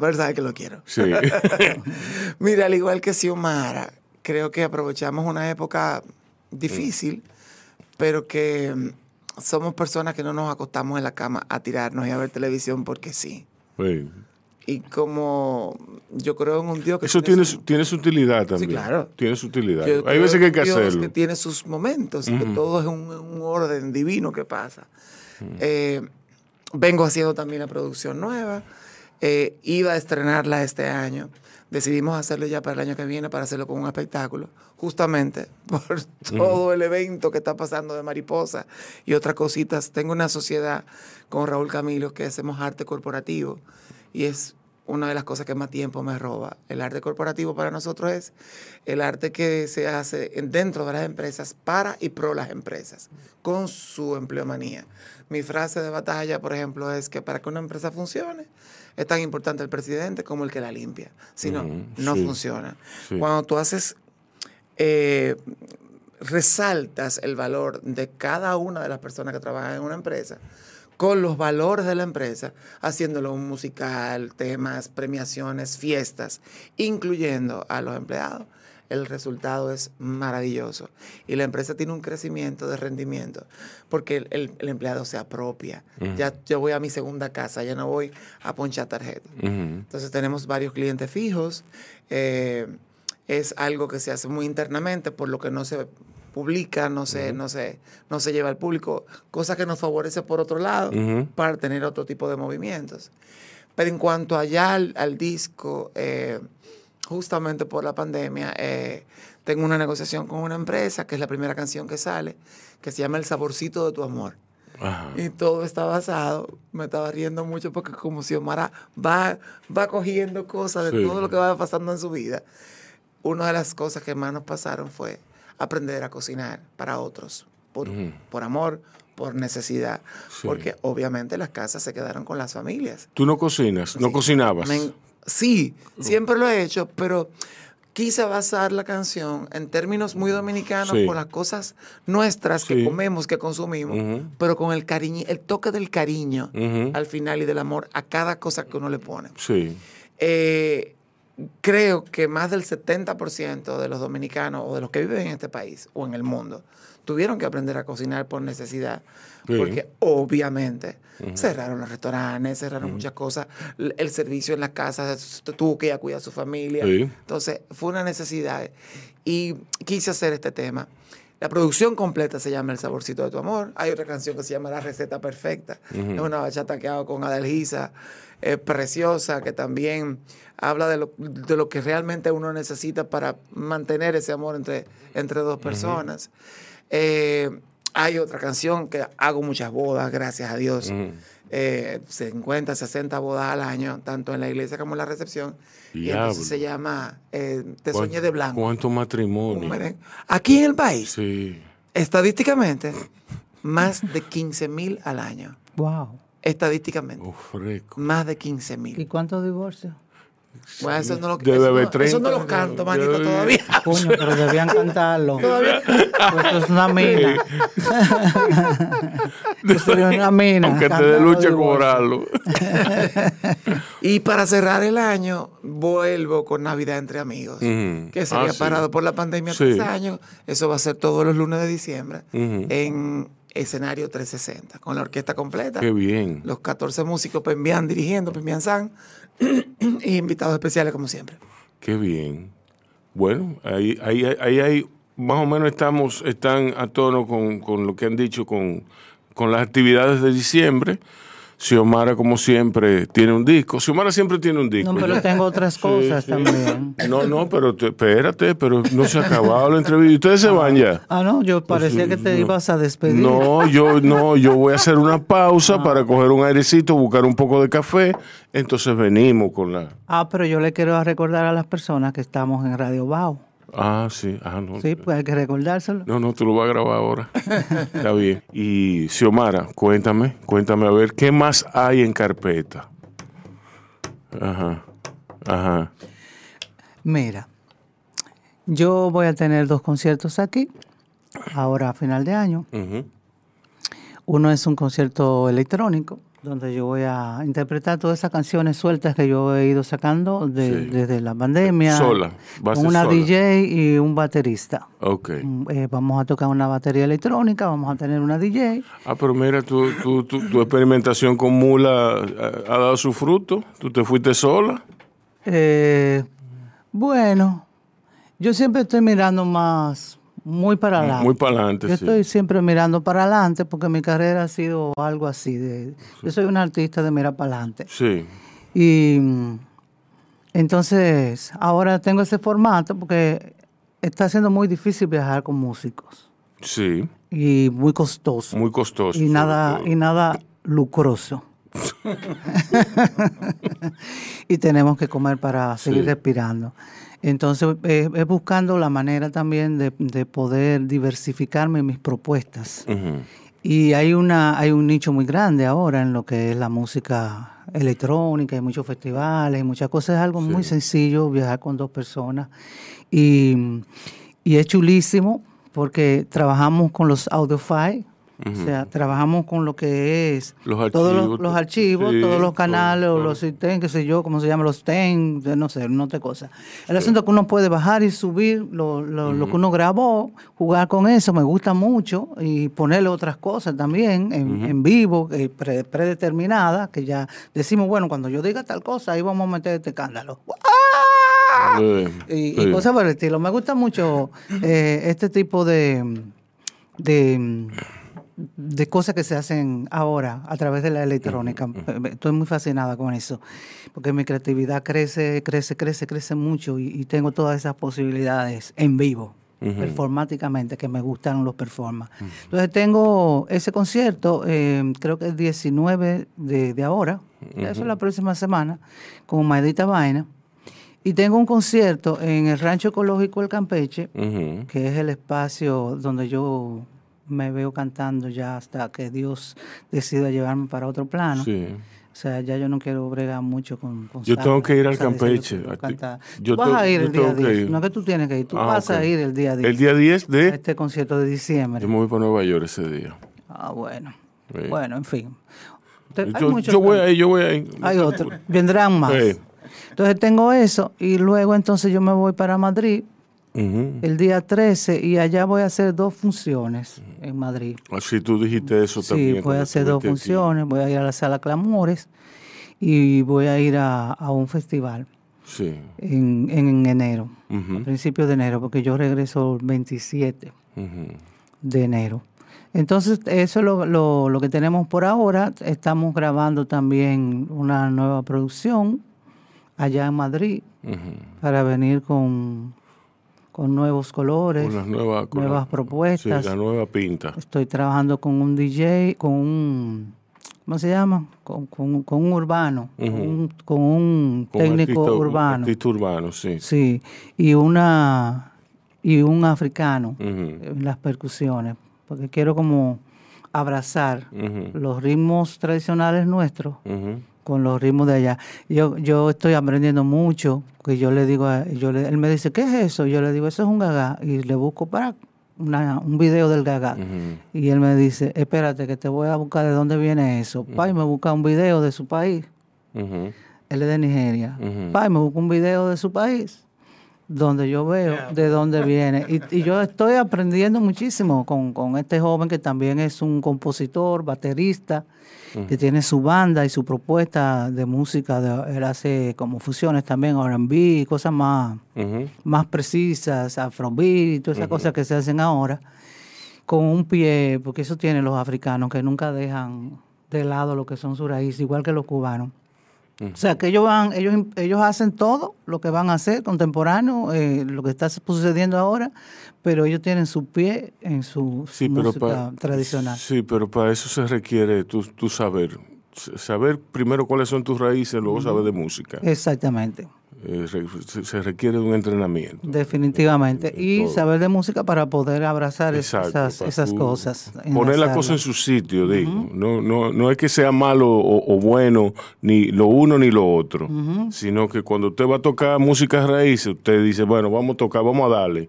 Pero sabe que lo quiero. sí. Mira, al igual que Xiomara, creo que aprovechamos una época difícil, pero que mm, somos personas que no nos acostamos en la cama a tirarnos y a ver televisión porque sí. Sí. Y como yo creo en un Dios que Eso tiene, su- tiene su utilidad también. claro. Tiene su utilidad. yo Hay veces que hay que Dios hacerlo. que tiene sus momentos, que todo es un, un orden divino que pasa. Eh, vengo haciendo también la producción nueva. Eh, iba a estrenarla este año. Decidimos hacerlo ya para el año que viene, para hacerlo con un espectáculo, justamente por todo el evento que está pasando de Mariposa y otras cositas. Tengo una sociedad con Raúl Camilo que hacemos arte corporativo y es una de las cosas que más tiempo me roba. El arte corporativo para nosotros es el arte que se hace en- dentro de las empresas para y pro las empresas, con su empleomanía. Mi frase de batalla, por ejemplo, es que para que una empresa funcione, es tan importante el presidente como el que la limpia. Si no, no sí. funciona. Sí. Cuando tú haces eh, resaltas el valor de cada una de las personas que trabajan en una empresa con los valores de la empresa, haciéndolo un musical, temas, premiaciones, fiestas, incluyendo a los empleados. El resultado es maravilloso. Y la empresa tiene un crecimiento de rendimiento porque el, el- el empleado se apropia. Ya yo voy a mi segunda casa, ya no voy a ponchar tarjeta. Entonces tenemos varios clientes fijos. eh, es algo que se hace muy internamente, por lo que no se publica, no se, no se, no se lleva al público, cosa que nos favorece por otro lado para tener otro tipo de movimientos. Pero en cuanto allá al, al disco, eh, justamente por la pandemia, eh, tengo una negociación con una empresa, que es la primera canción que sale, que se llama El Saborcito de tu Amor. Ajá. Y todo está basado, me estaba riendo mucho porque como Xiomara va, va cogiendo cosas de Sí. todo lo que va pasando en su vida. Una de las cosas que más nos pasaron fue aprender a cocinar para otros, por, por amor, por necesidad, Sí. porque obviamente las casas se quedaron con las familias. Tú no cocinas, no Sí. cocinabas. Me sí, siempre lo he hecho, pero quise basar la canción en términos muy dominicanos Sí. por las cosas nuestras que comemos, que consumimos, pero con el cariño, el toque del cariño al final y del amor a cada cosa que uno le pone. Sí. Eh, creo que más del 70% de los dominicanos o de los que viven en este país o en el mundo tuvieron que aprender a cocinar por necesidad. Sí. Porque obviamente cerraron los restaurantes, cerraron muchas cosas, el servicio en las casas, tu- tuvo que ir a cuidar a su familia. Sí. Entonces fue una necesidad y quise hacer este tema. La producción completa se llama El Saborcito de tu Amor. Hay otra canción que se llama La Receta Perfecta. Es una bachata que hago con Adelgisa, eh, preciosa, que también habla de lo, de lo que realmente uno necesita para mantener ese amor entre, entre dos personas. Eh, hay otra canción que hago muchas bodas, gracias a Dios. Ujú. Eh, 50, 60 bodas al año, tanto en la iglesia como en la recepción. Y entonces se llama eh, Te ¿Cuán- soñé de blanco. ¿Cuánto Un matrimonio? merengue. Aquí en el país, Sí. estadísticamente, más de 15 mil al año. Wow. Estadísticamente, Uf, rico. más de 15 ¿Y mil. cuántos divorcios? Bueno, eso no lo, Debe eso eso no 30, lo canto, manito, todavía. Coño, pero debían cantarlo. Pues eso es una mina. Eso sería una mina. Aunque te dé lucha cobrarlo. Y para cerrar el año, vuelvo con Navidad entre amigos, que se había Ah, sí. parado por la pandemia Sí. tres años. Eso va a ser todos los lunes de diciembre en escenario 360, con la orquesta completa. Qué bien. Los 14 músicos Pembian dirigiendo, Pembian San, y invitados especiales como siempre. Qué bien. Bueno, ahí, ahí, ahí, ahí más o menos estamos, están a tono con, con lo que han dicho con, con las actividades de diciembre. Xiomara, como siempre, tiene un disco. Xiomara siempre tiene un disco. No, pero ya. tengo otras cosas sí. también. No, no, pero te- espérate, pero no se ha acabado la entrevista. ¿Y ustedes se van ya? Ah, no, yo parecía que te no. ibas a despedir. No, yo no, yo voy a hacer una Ah. pausa para coger un airecito, buscar un poco de café. Entonces venimos con la. Ah, pero yo le quiero recordar a las personas que estamos en Radio Bao. Ah, sí. Ah, no. Sí, pues hay que recordárselo. No, no, tú lo vas a grabar ahora. Está bien. Y Xiomara, cuéntame, cuéntame a ver, ¿qué más hay en carpeta? Ajá, ajá. Mira, yo voy a tener dos conciertos aquí, ahora a final de año. Uno es un concierto electrónico donde yo voy a interpretar todas esas canciones sueltas que yo he ido sacando de- Sí. desde la pandemia. Sola, Con una sola. DJ y un baterista. Ok. Mm, eh, vamos a tocar una batería electrónica, vamos a tener una DJ. Ah, pero mira, tu, tu, tu, tu experimentación con Mula eh, ha, dado su fruto. Tú te fuiste sola. Eh, bueno, yo siempre estoy mirando más, muy para adelante. Muy para adelante, Yo sí. estoy siempre mirando para adelante porque mi carrera ha sido algo así. De, Yo soy un artista de mirar para adelante. Sí. Y entonces ahora tengo ese formato porque está siendo muy difícil viajar con músicos Sí. y muy costoso Muy costoso. y nada y nada lucroso. y tenemos que comer para seguir Sí. respirando. Entonces, eh, es buscando la manera también de, de poder diversificarme en mis propuestas. Y hay una hay un nicho muy grande ahora en lo que es la música electrónica, hay muchos festivales, hay muchas cosas, es algo muy sencillo viajar con dos personas. Y, y es chulísimo porque trabajamos con los O sea, trabajamos con lo que es Los todos los, archivos, los archivos, sí, todos los canales, todo. los ten, qué sé yo, cómo se llama, los ten, no sé, no te cosa. El asunto es que uno puede bajar y subir lo, lo, lo que uno grabó, jugar con eso, me gusta mucho, y ponerle otras cosas también en, en vivo, eh, pre- predeterminadas, que ya decimos, bueno, cuando yo diga tal cosa, ahí vamos a meter este escándalo. ¡Ah! Y, cosas por el estilo. Me gusta mucho eh, este tipo de, de, de cosas que se hacen ahora a través de la electrónica. Estoy muy fascinada con eso, porque mi creatividad crece, crece, crece, crece mucho y, y tengo todas esas posibilidades en vivo. performáticamente que me gustan los performances. Entonces tengo ese concierto, eh, creo que el 19 de, de ahora, eso es la próxima semana, con Maedita Vaina. Y tengo un concierto en el Rancho Ecológico El Campeche, que es el espacio donde yo me veo cantando ya hasta que Dios decida llevarme para otro plano. Sí. O sea, ya yo no quiero bregar mucho con, con Yo tengo que ir al Campeche. yo vas a ir el día tengo que 10. ir. No es que tú tienes que ir, tú Ah, vas a ir el día 10. El día 10 a de... este concierto de diciembre. Yo me voy para Nueva York ese día. Ah, bueno. Sí. Bueno, en fin. Te- Yo, voy ahí, yo voy ahí. Hay otros. Vendrán más. Sí. Entonces tengo eso y luego entonces yo me voy para Madrid El día 13 y allá voy a hacer dos funciones en Madrid. Así tú dijiste eso Sí, también. voy cuando a hacer dos aquí. funciones, voy a ir a la sala Clamores y voy a ir a, a un festival Sí. en, en enero, Ujú. a principios de enero, porque yo regreso el 27 Ujú. de enero. Entonces, eso es lo, lo- lo que tenemos por ahora. Estamos grabando también una nueva producción allá en Madrid para venir con, con nuevos colores, Con nuevas, con nuevas la- propuestas. Sí, la nueva pinta. Estoy trabajando con un DJ, con un, ¿cómo se llama? Con, con- con un urbano, un, con un técnico artista- urbano. Artista urbano, sí. Sí, y una y un africano en las percusiones, porque quiero como abrazar los ritmos tradicionales nuestros. Con los ritmos de allá. Yo, yo estoy aprendiendo mucho, que yo le digo, a, yo le- él me dice, ¿qué es eso? Yo le digo, eso es un gaga, y le busco para una- un video del gaga. Y él me dice, espérate, que te voy a buscar de dónde viene eso. Pa, y me busca un video de su país. Él es de Nigeria. Pa, y me busca un video de su país, donde yo veo de dónde viene. Y, y yo estoy aprendiendo muchísimo con, con este joven que también es un compositor, baterista, que tiene su banda y su propuesta de música. De, él hace como fusiones también, R&B, cosas más Ujú. más precisas, afrobeat y todas esas cosas que se hacen ahora, con un pie, porque eso tienen los africanos, que nunca dejan de lado lo que son sus raíces, igual que los cubanos. O sea, que ellos van, ellos, ellos hacen todo lo que van a hacer contemporáneo, eh, lo que está sucediendo ahora, pero ellos tienen su pie en su, Sí, música tradicional. Sí, pero para eso se requiere tu, tu saber. Saber primero cuáles son tus raíces, luego saber de música. Exactamente, Eh, se, requiere de un entrenamiento. definitivamente. Y todo. saber de música para poder abrazar Exacto, esas, esas cosas. Poner la enlazarlas. cosa en su sitio, digo. no, no, no es que sea malo o, o bueno, ni lo uno ni lo otro, sino que cuando usted va a tocar música raíces, usted dice, bueno, vamos a tocar, vamos a darle.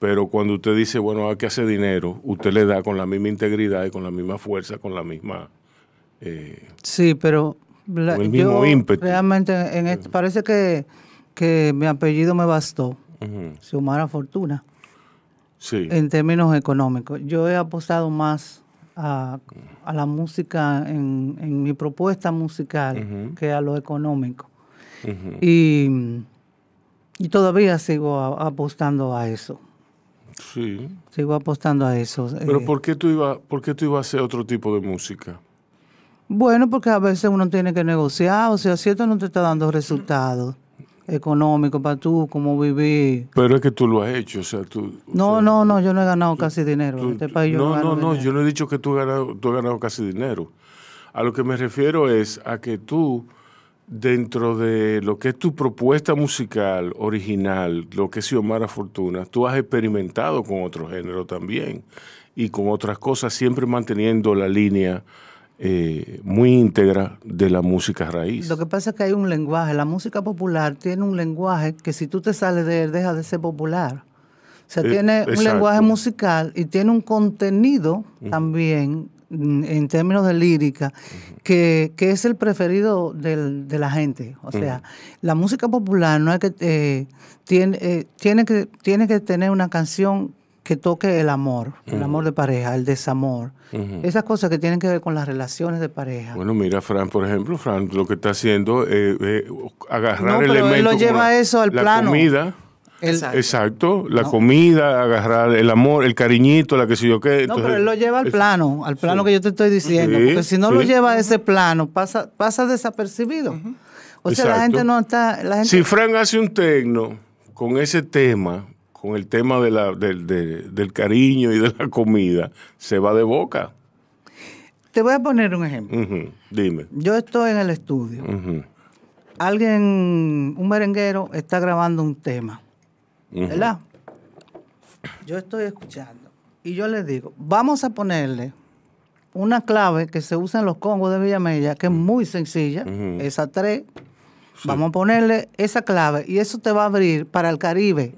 Pero cuando usted dice, bueno, hay que hacer dinero, usted le da con la misma integridad y con la misma fuerza, con la misma eh, Sí, pero la- Con el mismo yo ímpetu. realmente en este- parece que, que mi apellido me bastó, ujú, Xiomara Fortuna, sí. en términos económicos. Yo he apostado más a, a la música en, en mi propuesta musical que a lo económico. Y, y todavía sigo a- apostando a eso. Sí. Sigo apostando a eso. Pero eh, ¿por qué tú ibas, por qué tú ibas a hacer otro tipo de música? Bueno, porque a veces uno tiene que negociar, o sea, si esto no te está dando resultados económicos para tú, cómo vivir. Pero es que tú lo has hecho, o sea, tú... o No, sea, no, no, yo no he ganado casi dinero. tú- este tú- país yo no, no, no, yo no he dicho que tú has, ganado, tú has ganado casi dinero. A lo que me refiero es a que tú, dentro de lo que es tu propuesta musical original, lo que es Xiomara Fortuna, tú has experimentado con otro género también y con otras cosas, siempre manteniendo la línea eh, muy íntegra de la música raíz. Lo que pasa es que hay un lenguaje. La música popular tiene un lenguaje que si tú te sales de él, deja de ser popular. O sea, Eh, tiene un lenguaje musical y tiene un contenido también, mm, en términos de lírica, que, que es el preferido del- de la gente. O sea, la música popular no es que eh, tiene, eh, tiene que tiene que tener una canción que toque el amor, el amor de pareja, el desamor. Esas cosas que tienen que ver con las relaciones de pareja. Bueno, mira, Fran, por ejemplo, Fran lo que está haciendo es eh, agarrar No, pero él elementos. lo como lleva la- eso al la plano. comida, El- Exacto. exacto, la comida, agarrar el amor, el cariñito, la que sé yo qué. No, pero él lo lleva al es- plano, al plano que yo te estoy diciendo. Sí, porque si no lo lleva a ese plano, pasa, pasa desapercibido. O sea, la gente no está. La gente, Si Fran hace un tecno con ese tema, con el tema de la, del, de- del cariño y de la comida, se va de boca. Te voy a poner un ejemplo. Dime. Yo estoy en el estudio. Alguien, un merenguero, está grabando un tema. ¿Verdad? Yo estoy escuchando. Y yo le digo, vamos a ponerle una clave que se usa en los congos de Villamella, que es muy sencilla, esa tres. Vamos a ponerle esa clave y eso te va a abrir para el Caribe.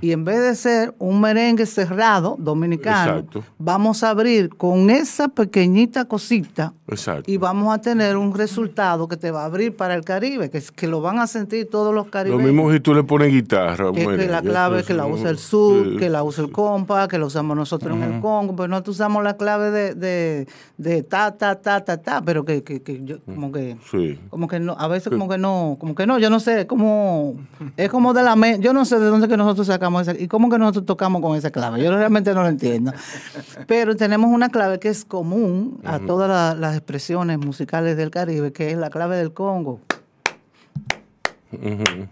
Y en vez de ser un merengue cerrado dominicano, Exacto. vamos a abrir con esa pequeñita cosita Exacto. y vamos a tener un resultado que te va a abrir para el Caribe, que, es- que lo van a sentir todos los Lo caribeños. mismo si tú le pones guitarra. Que, bueno, que la clave que la usa el sur, sí. que la usa el compa, que la usamos nosotros en el Congo, pero no usamos la clave de, de, de ta, ta, ta, ta, ta, pero que, que, que yo como que Sí. como que no, a veces como que no, como que no, yo no sé, como es como de la mente, yo no sé de dónde que nosotros sacamos esa y cómo que nosotros tocamos con esa clave, yo realmente no lo entiendo. Pero tenemos una clave que es común a todas la- las expresiones musicales del Caribe, que es la clave del Congo. Ujú.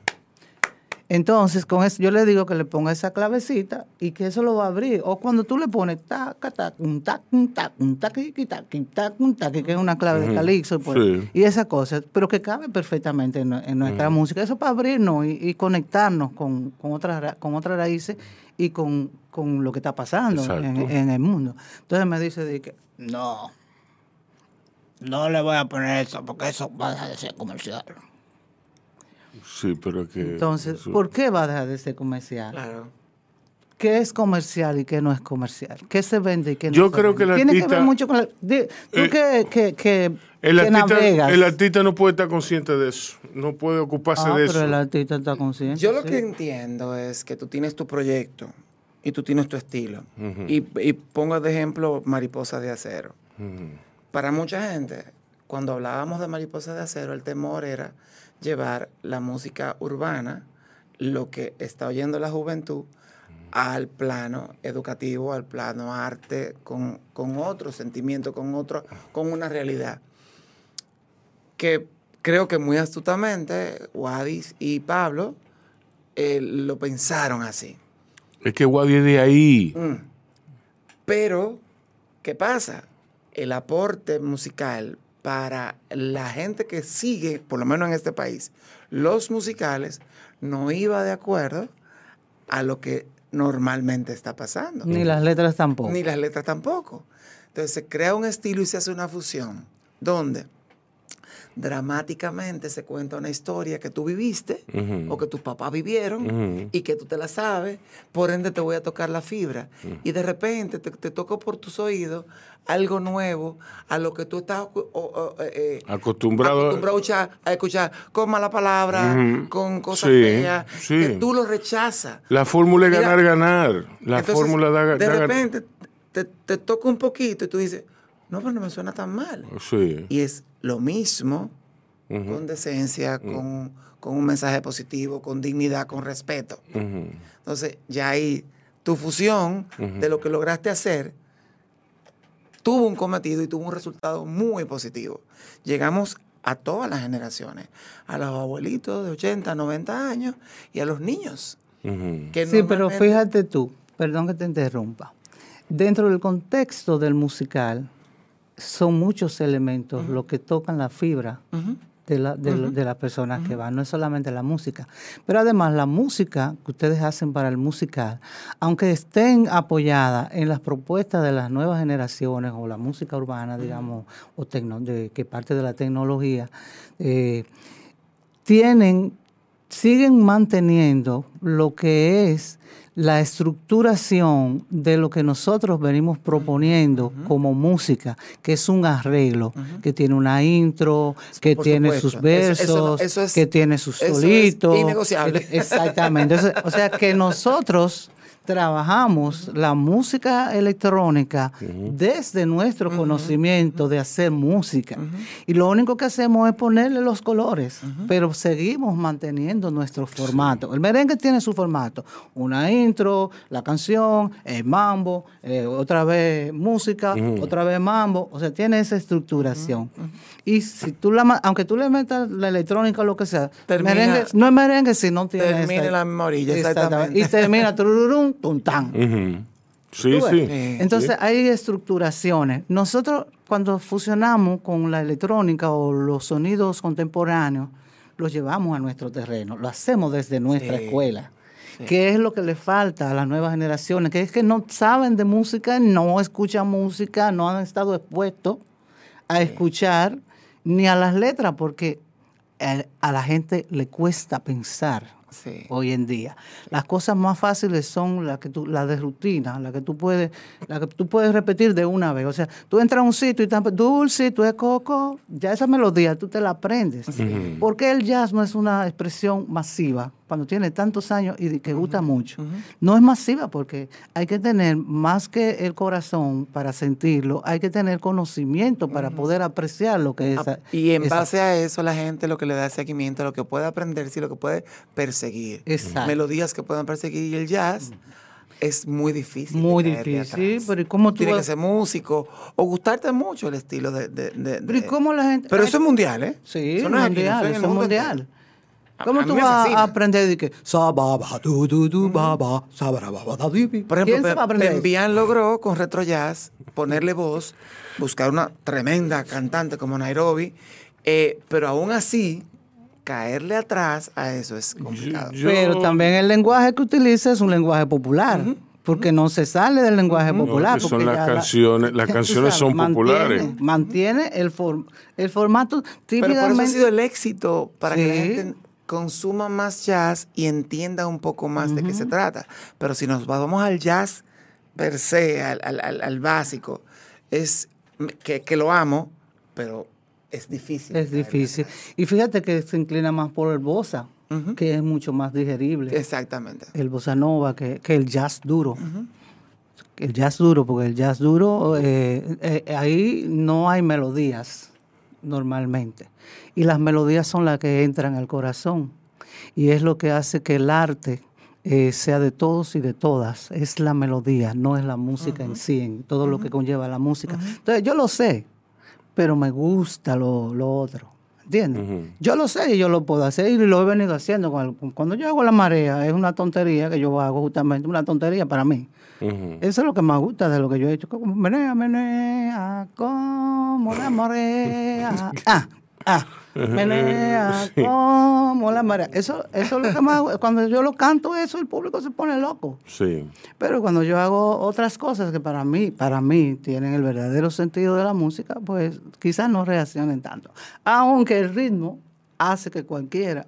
Entonces, con eso, yo le digo que le ponga esa clavecita y que eso lo va a abrir. O cuando tú le pones taca, tac, un tac, un tac, un taqui, taqui, tac, un taqui, que es una clave de calixto pues, Sí. y esa cosa, pero que cabe perfectamente en, en nuestra música. Eso para abrirnos y, y conectarnos con, con, otras, ra- con otras raíces y con, con lo que está pasando en, el mundo. Entonces me dice de que no, no le voy a poner eso porque eso va a ser comercial. Sí, pero que. Entonces. ¿por qué va a dejar de ser comercial? Claro. ¿Qué es comercial y qué no es comercial? ¿Qué se vende y qué no Yo se creo que el Tiene que artista- ver mucho con la... Tú Eh, que, que, que, El que artista, navegas. el artista no puede estar consciente de eso. No puede ocuparse Ah, de pero eso. el artista está consciente. Yo lo sí. que entiendo es que tú tienes tu proyecto y tú tienes tu estilo. y, y pongo de ejemplo Mariposa de Acero. Para mucha gente, cuando hablábamos de Mariposa de Acero, el temor era llevar la música urbana, lo que está oyendo la juventud, al plano educativo, al plano arte, con, con otro sentimiento, con, otro, con una realidad que creo que muy astutamente Wadis y Pablo eh, lo pensaron así. Es que Wadi es de ahí. Mm. Pero, ¿qué pasa? El aporte musical para la gente que sigue, por lo menos en este país, los musicales, no iba de acuerdo a lo que normalmente está pasando. Ni las letras tampoco. Ni las letras tampoco. Entonces se crea un estilo y se hace una fusión. ¿Dónde? Dramáticamente se cuenta una historia que tú viviste o que tus papás vivieron y que tú te la sabes, por ende te voy a tocar la fibra. Y de repente te, te toco por tus oídos algo nuevo a lo que tú estás o- o- eh, eh, Acostumbrado- acostumbrado a escuchar, a escuchar con mala palabra, con cosas Sí, feas, sí. que tú lo rechazas. La fórmula es ganar, ganar. La Entonces, fórmula da, de da- repente te, te toca un poquito y tú dices, no, pero no me suena tan mal. Sí. Y es lo mismo con decencia, con, con un mensaje positivo, con dignidad, con respeto. Entonces, ya ahí tu fusión de lo que lograste hacer tuvo un cometido y tuvo un resultado muy positivo. Llegamos a todas las generaciones, a los abuelitos de 80, 90 años y a los niños. Que Sí, pero fíjate tú, perdón que te interrumpa. Dentro del contexto del musical, son muchos elementos los que tocan la fibra de, la- de las personas que van, no es solamente la música. Pero además la música que ustedes hacen para el musical, aunque estén apoyadas en las propuestas de las nuevas generaciones o la música urbana, digamos, o tecno- de, que parte de la tecnología, eh, tienen, siguen manteniendo lo que es la estructuración de lo que nosotros venimos proponiendo como música, que es un arreglo, que tiene una intro, que Por tiene supuesto. sus versos, eso no- eso es- que tiene sus es solitos. innegociable. Exactamente. Entonces, o sea que nosotros trabajamos la música electrónica desde nuestro conocimiento de hacer música. Y lo único que hacemos es ponerle los colores, pero seguimos manteniendo nuestro formato. El merengue tiene su formato. Una intro, la canción, el mambo, eh, otra vez música, otra vez mambo. O sea, tiene esa estructuración. Y si tú la, aunque tú le metas la electrónica o lo que sea, Termina- merengue, no es merengue si no tiene Termina la misma orilla, exactamente. Y termina tururum. Ujú. Sí, sí. Entonces hay estructuraciones. Nosotros cuando fusionamos con la electrónica o los sonidos contemporáneos, los llevamos a nuestro terreno, lo hacemos desde nuestra Sí. escuela. ¿Qué es lo que le falta a las nuevas generaciones? Que es que no saben de música, no escuchan música, no han estado expuestos a escuchar ni a las letras, porque a la gente le cuesta pensar Sí. hoy en día. Las cosas más fáciles son las que tú, las de rutina, las que tú puedes, las que tú puedes repetir de una vez. O sea, tú entras a un sitio y estás dulce, tú es coco, ya esa melodía tú te la aprendes. Porque el jazz no es una expresión masiva cuando tiene tantos años y de- que gusta mucho. No es masiva porque hay que tener más que el corazón para sentirlo, hay que tener conocimiento para poder apreciar lo que es. Ah, Y en base a eso, la gente lo que le da seguimiento, lo que puede aprender, sí, lo que puede perseguir. Exacto. Melodías que puedan perseguir. Y el jazz es muy difícil. de Muy difícil, pero ¿y cómo tú Tienes vas- que ser músico o gustarte mucho el estilo de. de- de- Pero ¿y de- cómo la gente.? Pero eso es mundial, ¿eh? Sí, eso no es mundial, es eso es mundial. entero. ¿Cómo a tú vas a aprender de que sababa, du, du, du, baba, bi"? Por ejemplo. Pembian logró con Retro Jazz ponerle voz, buscar una tremenda cantante como Nairobi, eh, pero aún así, caerle atrás a eso es complicado. Yo- Pero también el lenguaje que utiliza es un lenguaje popular, porque no se sale del lenguaje popular. que son las ya la- canciones- las canciones son mantiene- populares. Mantiene el, for- el formato Pero por eso ha sido el éxito, para que la Sí. gente consuma más jazz y entienda un poco más de qué se trata. Pero si nos vamos al jazz per se, al, al- básico, es que, que lo amo, pero es difícil. Es difícil. Y fíjate que se inclina más por el bossa, Ujú. que es mucho más digerible. Exactamente. el bossa nova que, que el jazz duro. El jazz duro, porque el jazz duro, eh, eh, ahí no hay melodías normalmente. Y las melodías son las que entran al corazón. Y es lo que hace que el arte eh, sea de todos y de todas. Es la melodía, no es la música en sí, en todo lo que conlleva la música. Entonces, yo lo sé, pero me gusta lo, lo otro. ¿Entiendes? Yo lo sé y yo lo puedo hacer y lo he venido haciendo. con el- Cuando yo hago la marea, es una tontería que yo hago justamente, una tontería para mí. Eso es lo que más gusta de lo que yo he hecho. Como menea, menea, como la marea. Ah, ah. Menea, como como la marea. Eso, eso es lo que más, cuando yo lo canto, eso el público se pone loco. Sí. Pero cuando yo hago otras cosas que para mí, para mí tienen el verdadero sentido de la música, pues quizás no reaccionen tanto. Aunque el ritmo hace que cualquiera,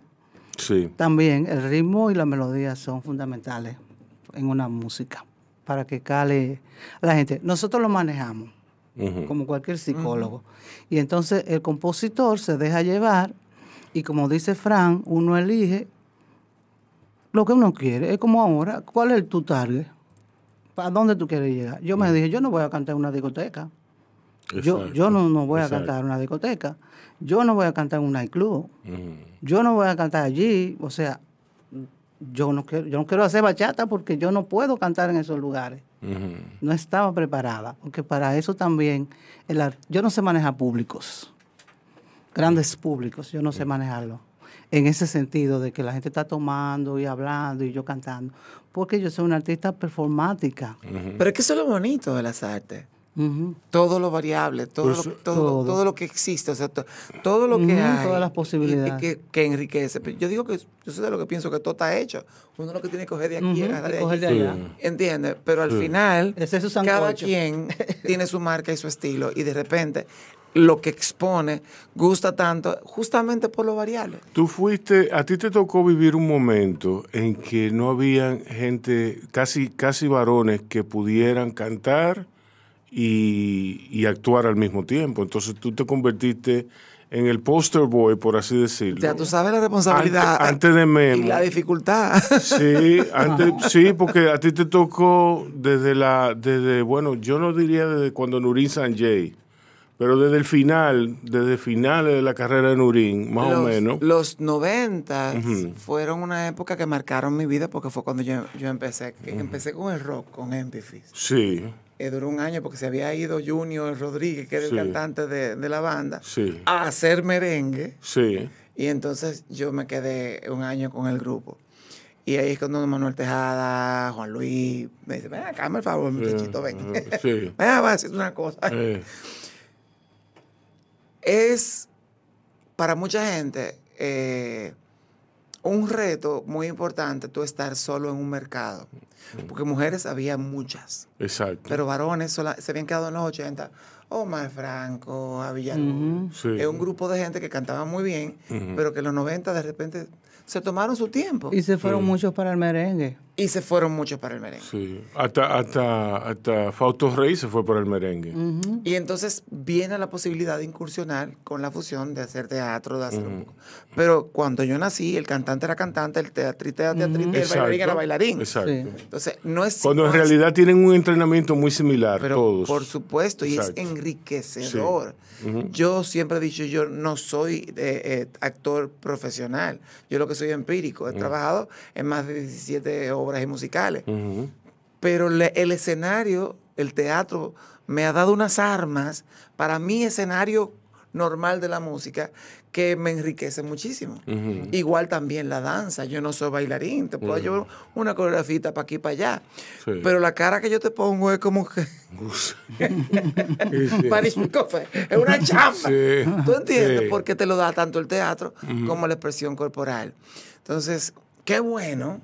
Sí. también el ritmo y la melodía son fundamentales en una música para que cale la gente. Nosotros lo manejamos Como cualquier psicólogo. Y entonces el compositor se deja llevar y como dice Fran, uno elige lo que uno quiere. Es como ahora, ¿cuál es tu target? ¿Para dónde tú quieres llegar? Yo me dije, yo no voy a cantar en una discoteca. Yo, Exacto. yo no, no voy a cantar en una discoteca. Yo no voy a cantar en un nightclub. Yo no voy a cantar allí. O sea, yo no quiero, yo no quiero hacer bachata porque yo no puedo cantar en esos lugares No estaba preparada, porque para eso también, el yo no sé manejar públicos, grandes públicos, yo no sé manejarlo, en ese sentido de que la gente está tomando y hablando y yo cantando, porque yo soy una artista performática. Pero es que eso es lo bonito de las artes. Ujú. Todo lo variable, todo, Pues, lo, todo, todo. todo lo que existe, o sea, to- todo lo que hay. todas las y- y posibilidades. que, que enriquece. Pero Yo digo que yo soy de lo que pienso que todo está hecho. Uno lo que tiene que coger de aquí y Ujú, agarrar de coger de allá. ¿Entiendes? Pero al Sí. final, es cada quien tiene su marca y su estilo. Y de repente, lo que expone gusta tanto justamente por lo variable. Tú fuiste, a ti te tocó vivir un momento en que no había gente, casi, casi varones, que pudieran cantar y, y actuar al mismo tiempo. Entonces tú te convertiste en el poster boy, por así decirlo. Ya tú sabes la responsabilidad Antes- antes de Memo. y la dificultad. Sí, antes, sí, porque a ti te tocó desde la, desde, bueno, yo no diría desde cuando Nurin Sanjay, pero desde el final, desde finales de la carrera de Nurin, más o menos. Los 90 Ujú. fueron una época que marcaron mi vida porque fue cuando yo, yo empecé. que Empecé con el rock, con Empathy. Sí, Eh, duró un año porque se había ido Junior Rodríguez, que era Sí. el cantante de, de la banda, sí, a hacer merengue. sí. Y entonces yo me quedé un año con el grupo. Y ahí es cuando Manuel Tejada, Juan Luis, me dice, ven acá, el favor, muchachito, ven. Ujú, Sí. Ven, a decirte una cosa. Eh, es para mucha gente eh, un reto muy importante tú estar solo en un mercado. Porque mujeres había muchas, exacto. pero varones sola- se habían quedado en los 80. Omar Franco, a Villalobos. Sí. Es un grupo de gente que cantaba muy bien, pero que en los 90 de repente se tomaron su tiempo Y se fueron Sí. muchos para el merengue. Y se fueron muchos para el merengue. Sí. Hasta, hasta, hasta Fausto Rey se fue por el merengue. Y entonces viene la posibilidad de incursionar con la fusión de hacer teatro, de hacer un poco. Pero cuando yo nací, el cantante era cantante, el teatrista era teatrista, y el bailarín era bailarín. Exacto. Sí. Entonces, no es... Cuando en realidad tienen un entrenamiento muy similar, pero todos. por supuesto, y Exacto. es enriquecedor. Sí. Yo siempre he dicho, yo no soy eh, eh, actor profesional. Yo lo que soy empírico. He trabajado en más de 17 obras y musicales. Pero le- el escenario, el teatro, me ha dado unas armas para mi escenario normal de la música que me enriquece muchísimo. Igual también la danza, yo no soy bailarín, te puedo llevar una coreografía para aquí y para allá, Sí. pero la cara que yo te pongo es como que, es una chamba. Sí. ¿Tú entiendes? Sí. Porque te lo da tanto el teatro como la expresión corporal. Entonces, qué bueno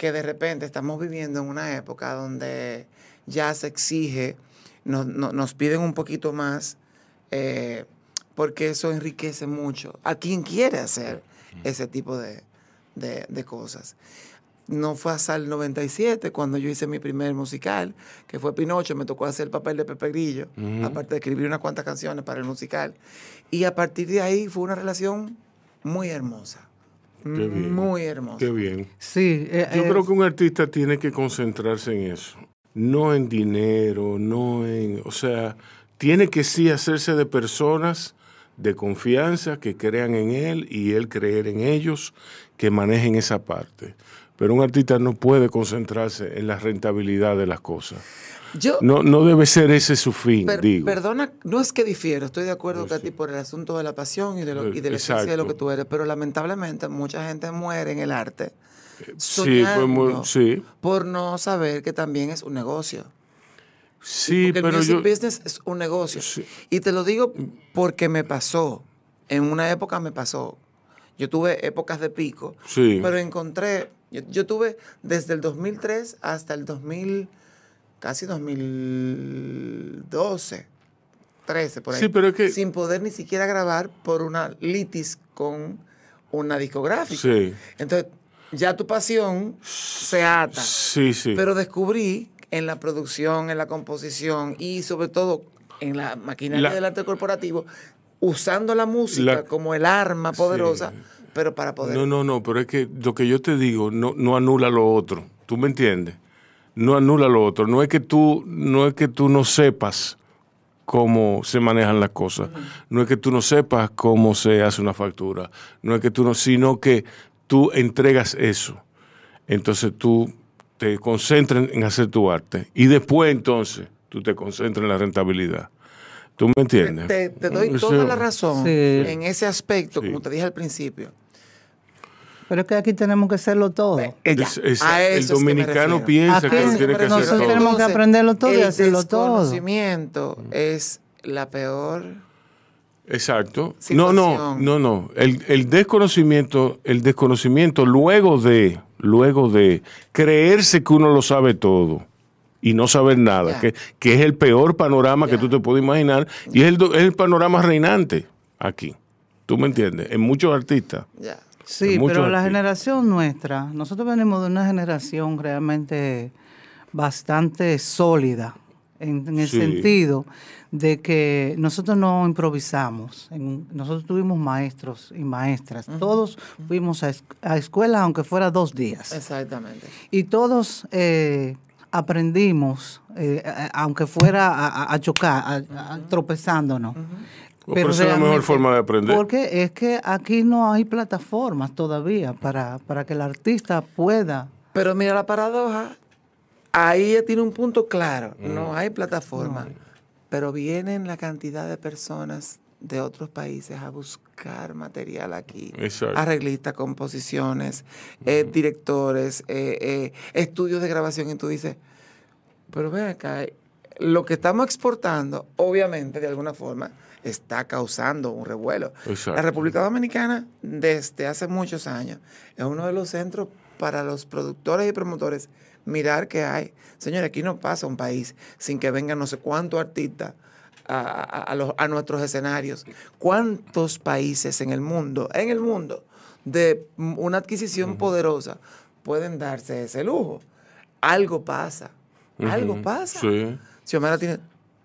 que de repente estamos viviendo en una época donde ya se exige, nos, no- nos piden un poquito más, eh, porque eso enriquece mucho a quien quiere hacer ese tipo de, de- de cosas. No fue hasta el 97 cuando yo hice mi primer musical, que fue Pinocho, me tocó hacer el papel de Pepe Grillo, aparte de escribir unas cuantas canciones para el musical. Y a partir de ahí fue una relación muy hermosa. Bien. Muy hermosa. Qué bien. Sí. eh, Yo eh, creo que un artista tiene que concentrarse en eso. No en dinero, no en... O sea, tiene que sí hacerse de personas de confianza que crean en él y él creer en ellos, que manejen esa parte. Pero un artista no puede concentrarse en la rentabilidad de las cosas. Yo, No, no debe ser ese su fin, Per- digo. Perdona, no es que difiero, estoy de acuerdo que a ti por el asunto de la pasión y de, lo, Eh, y de la esencia de lo que tú eres, pero lamentablemente mucha gente muere en el arte Sí, soñando sí. por no saber que también es un negocio. Sí, Porque el pero music yo... business es un negocio. Sí. Y te lo digo porque me pasó. En una época me pasó. Yo tuve épocas de pico, Sí. pero encontré, yo, yo tuve desde el 2003 hasta el 2000, casi 2012, 13 por ahí. Sí, pero es que- Sin poder ni siquiera grabar por una litis con una discográfica. Sí. Entonces, ya tu pasión se ata. Sí, sí. Pero descubrí en la producción, en la composición y sobre todo en la maquinaria La- del arte corporativo, usando la música La- como el arma poderosa, pero para poder... No, no, no, pero es que lo que yo te digo no, no anula lo otro. ¿Tú me entiendes? No anula lo otro. No es que tú no, es que tú no sepas cómo se manejan las cosas. No es que tú no sepas cómo se hace una factura. No es que tú no, sino que tú entregas eso. Entonces tú te concentras en hacer tu arte. Y después entonces tú te concentras en la rentabilidad. ¿Tú me entiendes? Te, te doy toda la razón Sí. en ese aspecto, Sí. como te dije al principio. Pero es que aquí tenemos que hacerlo todo. Eh, ya, Es- es- a el es que dominicano piensa Aquí que es- tiene que hacer nosotros todo. tenemos que aprenderlo todo y el hacerlo todo. desconocimiento es la peor... Exacto. No, no, no, no. El, el desconocimiento, el desconocimiento luego de, luego de creerse que uno lo sabe todo y no saber nada, que, que es el peor panorama que tú te puedes imaginar y es el, do- es el panorama reinante aquí. ¿Tú me entiendes? En muchos artistas. Ya. Sí, pero la generación nuestra, nosotros venimos de una generación realmente bastante sólida, en, en el Sí. sentido de que nosotros no improvisamos, en- nosotros tuvimos maestros y maestras, todos fuimos a, es- a escuela aunque fuera dos días, Exactamente. y todos eh, aprendimos, eh, aunque fuera a, chocar, a- a- tropezándonos. Pero esa es la mejor forma de aprender. Porque es que aquí no hay plataformas todavía para, para que el artista pueda. Pero mira la paradoja, ahí tiene un punto claro, no hay plataforma, pero vienen la cantidad de personas de otros países a buscar material aquí, Exacto. arreglistas, composiciones, eh, directores, eh, eh, estudios de grabación, y tú dices, pero ven acá, lo que estamos exportando, obviamente, de alguna forma, está causando un revuelo. Exacto. La República Dominicana, desde hace muchos años, es uno de los centros para los productores y promotores mirar qué hay. Señores, aquí no pasa un país sin que vengan no sé cuántos artistas a, a- a los- a nuestros escenarios. ¿Cuántos países en el mundo, en el mundo, de una adquisición poderosa pueden darse ese lujo? Algo pasa. Algo pasa. Sí. Xiomara tiene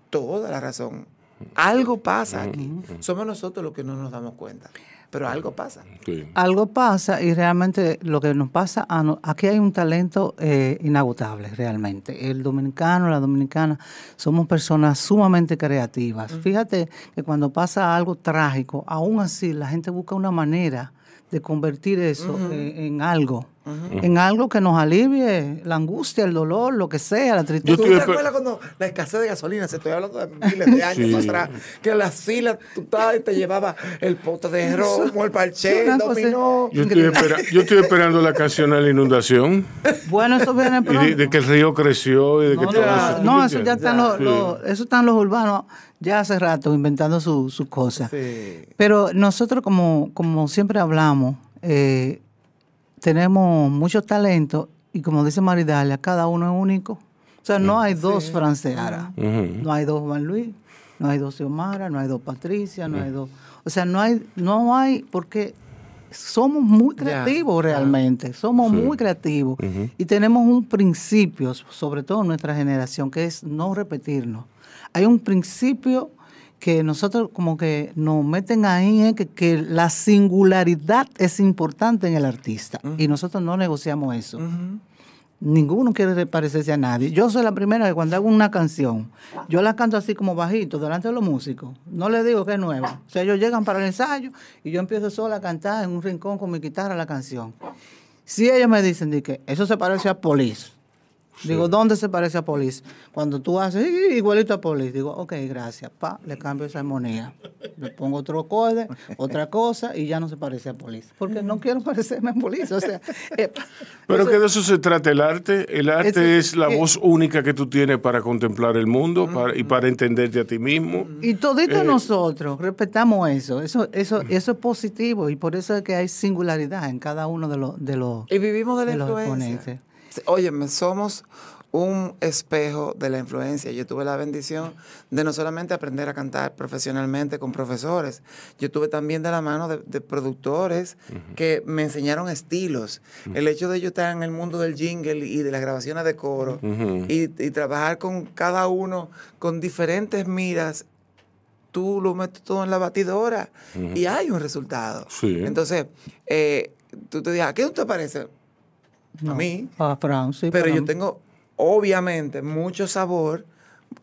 toda la razón. Algo pasa aquí. Somos nosotros los que no nos damos cuenta. Pero algo pasa. sí. Algo pasa y realmente lo que nos pasa, aquí hay un talento eh, inagotable realmente. El dominicano, la dominicana, somos personas sumamente creativas. Fíjate que cuando pasa algo trágico, aún así la gente busca una manera de convertir eso en algo. En algo que nos alivie la angustia, el dolor, lo que sea, la tristeza. ¿Tú estoy te acuerdas cuando la escasez de gasolina, se estoy hablando de miles de años Sí. atrás, que las filas, tú estabas y te llevaba el pote de romo, el parche, el cosa dominó. Yo estoy, espera- yo estoy esperando la canción de la inundación Bueno, eso viene y pronto. de, de que el río creció y de que No, todo no, eso. ¿tú no, eso ya están los, Sí. los- eso están los urbanos ya hace rato inventando sus su cosas. Sí. Pero nosotros, como, como siempre hablamos, eh, tenemos mucho talento y como dice Maridalia, cada uno es único. O sea, no hay dos Franceara, Ujú. no hay dos Juan Luis, no hay dos Xiomara, no hay dos Patricia, no hay dos... O sea, no hay, no hay, porque somos muy creativos realmente, somos muy creativos y tenemos un principio, sobre todo en nuestra generación, que es no repetirnos. Hay un principio que nosotros como que nos meten ahí, eh, que, que la singularidad es importante en el artista y nosotros no negociamos eso. Ninguno quiere parecerse a nadie. Yo soy la primera que cuando hago una canción, yo la canto así como bajito, delante de los músicos. No les digo que es nueva. O sea, ellos llegan para el ensayo y yo empiezo sola a cantar en un rincón con mi guitarra la canción. Si ellos me dicen de que eso se parece a Police, Digo, ¿dónde se parece a Police? Cuando tú haces "Ih, igualito a Police, digo, ok, gracias. Pa, le cambio esa armonía. Le pongo otro acorde, otra cosa y ya no se parece a Police. Porque no quiero parecerme a Police. O sea, eh, Pero que de eso se trata el arte. El arte es la eh, voz única que tú tienes para contemplar el mundo para- y para entenderte a ti mismo. Y todito Eh, nosotros respetamos eso. Eso, eso, eso es positivo y por eso es que hay singularidad en cada uno de los de los Y vivimos de la de los influencia. exponentes. Óyeme, somos un espejo de la influencia. Yo tuve la bendición de no solamente aprender a cantar profesionalmente con profesores, yo tuve también de la mano de, de productores que me enseñaron estilos. El hecho de yo estar en el mundo del jingle y de las grabaciones de coro Ujú. y, y trabajar con cada uno con diferentes miras, tú lo metes todo en la batidora y hay un resultado. Sí. Entonces, eh, tú te dices, ¿a qué te parece? A mí. A Fran, sí, pero yo mí. tengo, obviamente, mucho sabor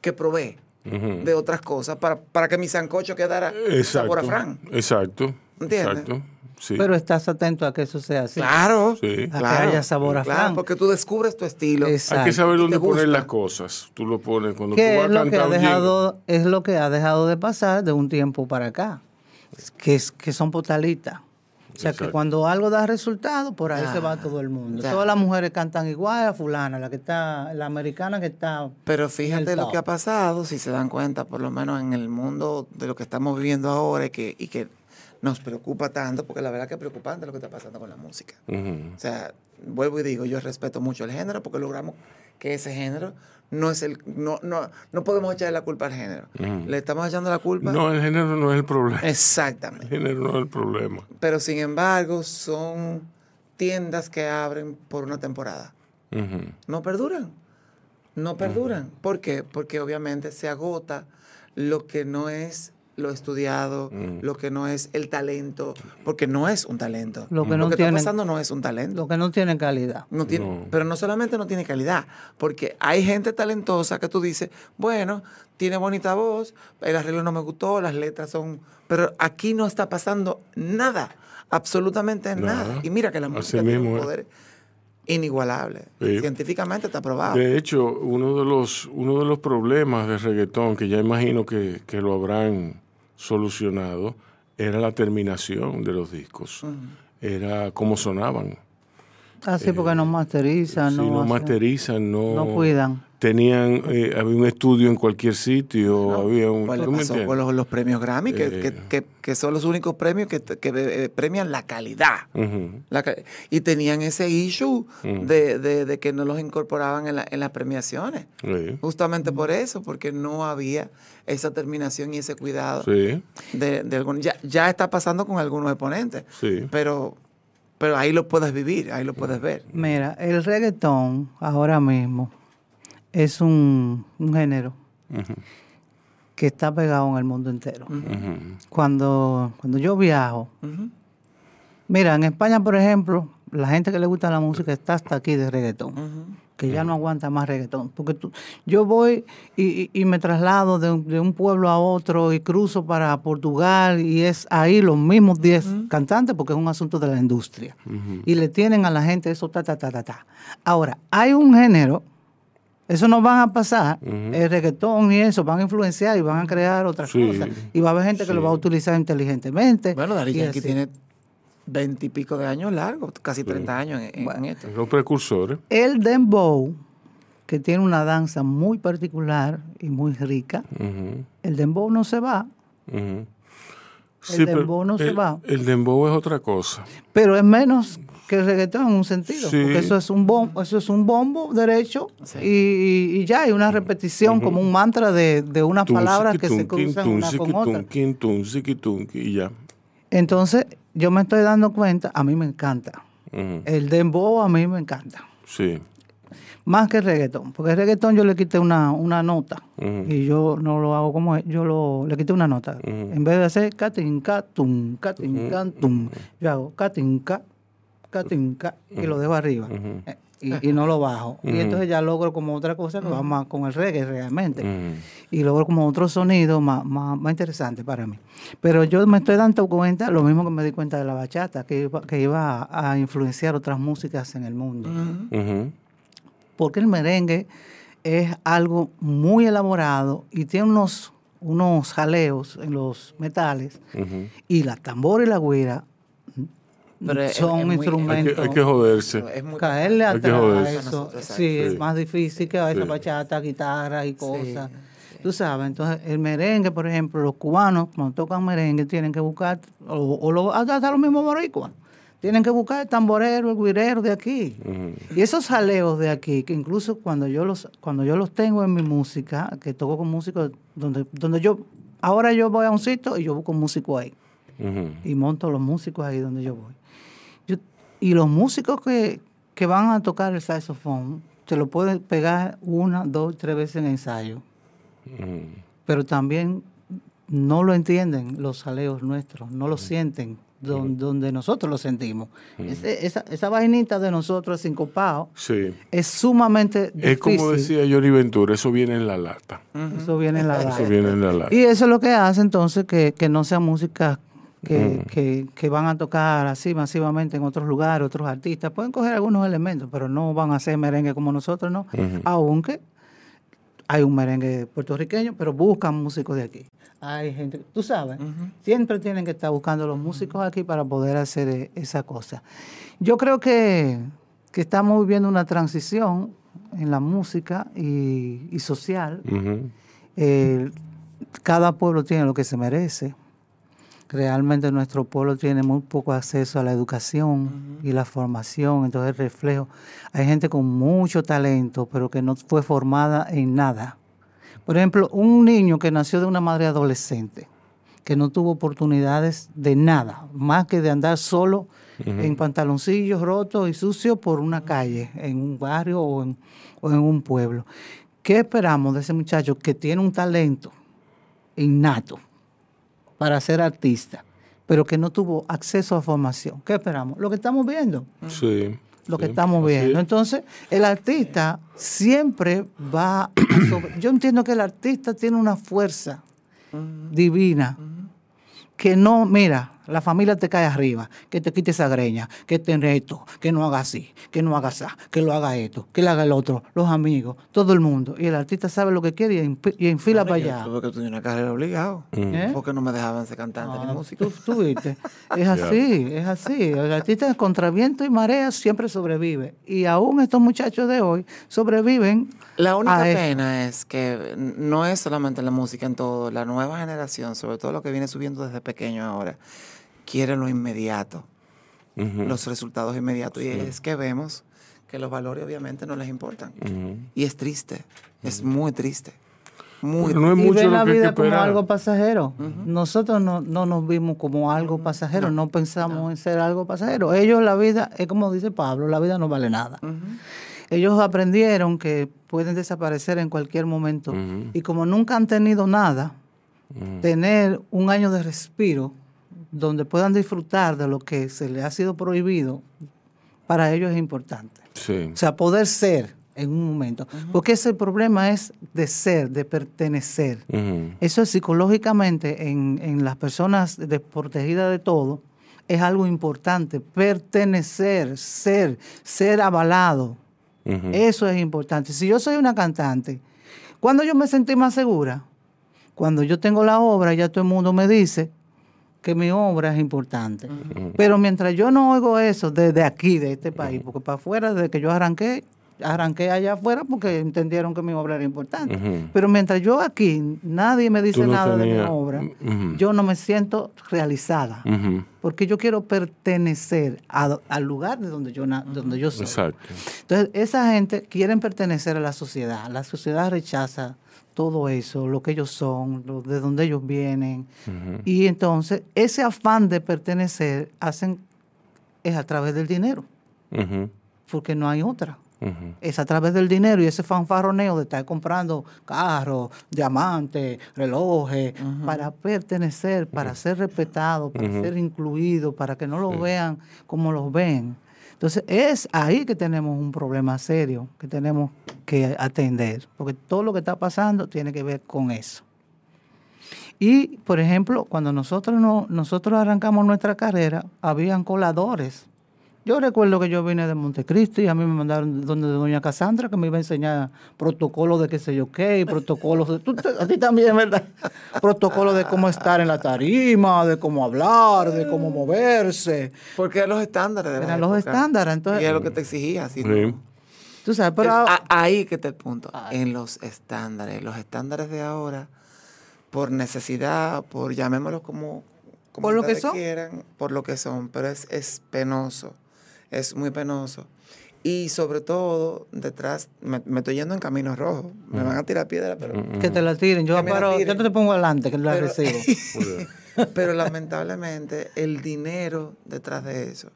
que probé de otras cosas para, para que mi sancocho quedara sabor a Fran. Exacto. ¿Entiendes? Exacto. Sí. Pero estás atento a que eso sea así. Claro, Sí. A que haya sabor a claro, Fran. porque tú descubres tu estilo. Exacto. Hay que saber dónde poner las cosas. Tú lo pones cuando tú que vas es a lo que cantar ha jingle. dejado es lo que ha dejado de pasar de un tiempo para acá que es que son potalitas o sea que cuando algo da resultado por ahí se va todo el mundo ya. todas las mujeres cantan igual a fulana la que está la americana que está Pero en fíjate el lo top. que ha pasado, si se dan cuenta, por lo menos en el mundo de lo que estamos viviendo ahora y que, y que nos preocupa tanto, porque la verdad que es preocupante lo que está pasando con la música. O sea, vuelvo y digo, yo respeto mucho el género porque logramos que ese género no es el... No, no, no podemos echarle la culpa al género. Ujú. Le estamos echando la culpa... No, el género no es el problema. El Exactamente. género no es el problema. Pero sin embargo, son tiendas que abren por una temporada. No perduran. No perduran. ¿Por qué? Porque obviamente se agota lo que no es lo estudiado, Mm. lo que no es el talento, porque no es un talento. Lo que no está tienen- pasando no es un talento. lo que no tiene calidad No tiene, No. Pero no solamente no tiene calidad, porque hay gente talentosa que tú dices, bueno, tiene bonita voz, el arreglo no me gustó, las letras son... Pero aquí no está pasando nada, absolutamente nada. Nada. Y mira que la Así música tiene un mismo poder inigualable. Sí. Científicamente está probado. De hecho, uno de los uno de los problemas del reggaetón, que ya imagino que, que lo habrán solucionado, era la terminación de los discos. Era cómo sonaban. así porque no masterizan no, no masterizan, no, no cuidan Tenían, eh, había un estudio en cualquier sitio, había un... Los, los premios Grammy, que, Eh. que- que- que son los únicos premios que, que, eh, premian la calidad. La y tenían ese issue de, de- de que no los incorporaban en, la- en las premiaciones. Sí, Justamente por eso, porque no había esa terminación y ese cuidado sí, de, de algún- ya, ya está pasando con algunos exponentes, sí. pero, pero ahí lo puedes vivir, ahí lo puedes ver. mira el reggaetón ahora mismo es un, un género que está pegado en el mundo entero cuando cuando yo viajo. Mira, en España, por ejemplo, la gente que le gusta la música está hasta aquí de reggaetón, que ya no aguanta más reggaetón. Porque tú, yo voy y, y- y me traslado de un, de un pueblo a otro y cruzo para Portugal y es ahí los mismos 10 cantantes porque es un asunto de la industria. Y le tienen a la gente eso, ta, ta, ta, ta, ta. Ahora, hay un género, eso no van a pasar, el reggaetón y eso, van a influenciar y van a crear otras Sí, cosas. Y va a haber gente que lo va a utilizar inteligentemente. Bueno, Dari Yankee así. tiene veintipico de años largos, casi 30 años en, en esto. Los precursores. El dembow, que tiene una danza muy particular y muy rica, el dembow no se va. El dembow no se va. El dembow es otra cosa. pero es menos que el reggaetón en un sentido, Sí. porque eso es un bombo, eso es un bombo derecho Sí. y, y- y ya hay una repetición como un mantra de, de unas palabras que se cruzan una con otra. y ya. Entonces, yo me estoy dando cuenta, a mí me encanta. El dembow a mí me encanta. Sí. Más que el reggaetón, porque el reggaetón yo le quité una, una nota y yo no lo hago como es, yo lo, le quité una nota. En vez de hacer catinca, tum, catinca, tum, yo hago catinca, catinca y lo dejo arriba. Eh, Y, y no lo bajo. Y entonces ya logro como otra cosa que va más con el reggae realmente. Y logro como otro sonido más, más, más interesante para mí. Pero yo me estoy dando cuenta, lo mismo que me di cuenta de la bachata, que iba, que iba a, influenciar otras músicas en el mundo. Porque el merengue es algo muy elaborado y tiene unos, unos jaleos en los metales y la tambora y la güira Pero son es instrumentos. Hay que, hay que joderse. Es muy Caerle Hay que atrás joderse. a eso, sí, sí. es más difícil que a esa Sí. bachata, guitarra y cosas. Tú sabes, entonces el merengue, por ejemplo, los cubanos cuando tocan merengue tienen que buscar, o, o lo- hasta los mismos boricuas, tienen que buscar el tamborero, el guirero de aquí. Y esos jaleos de aquí, que incluso cuando yo los cuando yo los tengo en mi música, que toco con músicos, donde, donde yo, ahora yo voy a un sitio y yo busco un músico ahí y monto los músicos ahí donde yo voy. Y los músicos que, que van a tocar el saxofón, se lo pueden pegar una, dos, tres veces en ensayo, pero también no lo entienden los jaleos nuestros, no lo sienten don- donde nosotros lo sentimos. Ese- esa, esa vainita de nosotros sincopado Sí. es sumamente difícil. Es como decía Johnny Ventura, eso viene en la lata. Eso viene en la Eso radio. viene en la lata. Y eso es lo que hace entonces que, que no sea música que, que- que van a tocar así masivamente en otros lugares, otros artistas. Pueden coger algunos elementos, pero no van a hacer merengue como nosotros, ¿no? Aunque hay un merengue puertorriqueño, pero buscan músicos de aquí. Hay gente, tú sabes, siempre tienen que estar buscando los músicos aquí para poder hacer eh, esa cosa. Yo creo que, que estamos viviendo una transición en la música y, y social. Eh, cada pueblo tiene lo que se merece. Realmente nuestro pueblo tiene muy poco acceso a la educación y la formación, entonces el reflejo. Hay gente con mucho talento, pero que no fue formada en nada. Por ejemplo, un niño que nació de una madre adolescente, que no tuvo oportunidades de nada, más que de andar solo en pantaloncillos rotos y sucios por una calle, en un barrio o en, o en un pueblo. ¿Qué esperamos de ese muchacho que tiene un talento innato para ser artista, pero que no tuvo acceso a formación? ¿Qué esperamos? Lo que estamos viendo Sí. lo que sí, estamos viendo. es. Entonces, el artista siempre va... a sobre- Yo entiendo que el artista tiene una fuerza divina que no, mira, la familia te cae arriba, que te quite esa greña, que te esto, que no haga así, que no haga así, que lo haga esto, que lo haga el otro, los amigos, todo el mundo. Y el artista sabe lo que quiere y, y enfila para allá. Tuve que estudiar una carrera obligado. ¿Eh? Porque no me dejaban ser cantante ni Ah, músico. tú, tú viste. Es así, es así. El artista contra viento y marea siempre sobrevive. Y aún estos muchachos de hoy sobreviven. La única a eso. pena es que no es solamente la música en todo, la nueva generación, sobre todo lo que viene subiendo desde pequeño ahora, quiere lo inmediato, los resultados inmediatos. Y es que vemos que los valores obviamente no les importan. Y es triste, es muy triste. Muy no es y mucho ven lo la vida como algo pasajero. Nosotros no, no nos vimos como algo pasajero, no, pensamos en ser algo pasajero. Ellos la vida, es como dice Pablo, la vida no vale nada. Ellos aprendieron que pueden desaparecer en cualquier momento. Y como nunca han tenido nada, tener un año de respiro donde puedan disfrutar de lo que se les ha sido prohibido, para ellos es importante. Sí. O sea, poder ser en un momento. Porque ese problema es de ser, de pertenecer. Eso es psicológicamente en, en las personas desprotegidas de todo, es algo importante. Pertenecer, ser, ser avalado. Eso es importante. Si yo soy una cantante, cuando yo me sentí más segura? Cuando yo tengo la obra, ya todo el mundo me dice que mi obra es importante. Pero mientras yo no oigo eso desde aquí, de este país, porque para afuera, desde que yo arranqué, arranqué allá afuera porque entendieron que mi obra era importante. Pero mientras yo aquí, nadie me dice no nada de mi obra, yo no me siento realizada. Porque yo quiero pertenecer a- al lugar de donde yo, na- donde yo soy. Exacto. Entonces, esa gente quiere pertenecer a la sociedad. La sociedad rechaza todo eso, lo que ellos son, lo, de dónde ellos vienen. Y entonces, ese afán de pertenecer hacen es a través del dinero, porque no hay otra. Es a través del dinero y ese fanfarroneo de estar comprando carros, diamantes, relojes, para pertenecer, para ser respetado, para ser incluido, para que no lo vean como los ven. Entonces es ahí que tenemos un problema serio que tenemos que atender, porque todo lo que está pasando tiene que ver con eso. Y, por ejemplo, cuando nosotros, no, nosotros arrancamos nuestra carrera, habían coladores Yo recuerdo que yo vine de Montecristi y a mí me mandaron donde doña Cassandra que me iba a enseñar protocolos de qué sé yo qué, y protocolos de... tú a ti también, ¿verdad? Protocolos de cómo estar en la tarima, de cómo hablar, de cómo moverse. Porque eran los estándares de Eran los estándares, entonces- Y es lo que te exigía. si Sí. Tú sabes, pero... El- a- ahí que está el punto. En los estándares. Los estándares de ahora, por necesidad, por llamémoslo como, como Por lo que son. quieran, por lo que son, pero es, es penoso. Es muy penoso. Y sobre todo, detrás, me, me estoy yendo en camino rojo. Me van a tirar piedra, pero, que te la tiren. Yo, paro- tiren. yo te pongo adelante, que la Pero- recibo. pero lamentablemente el dinero detrás de eso,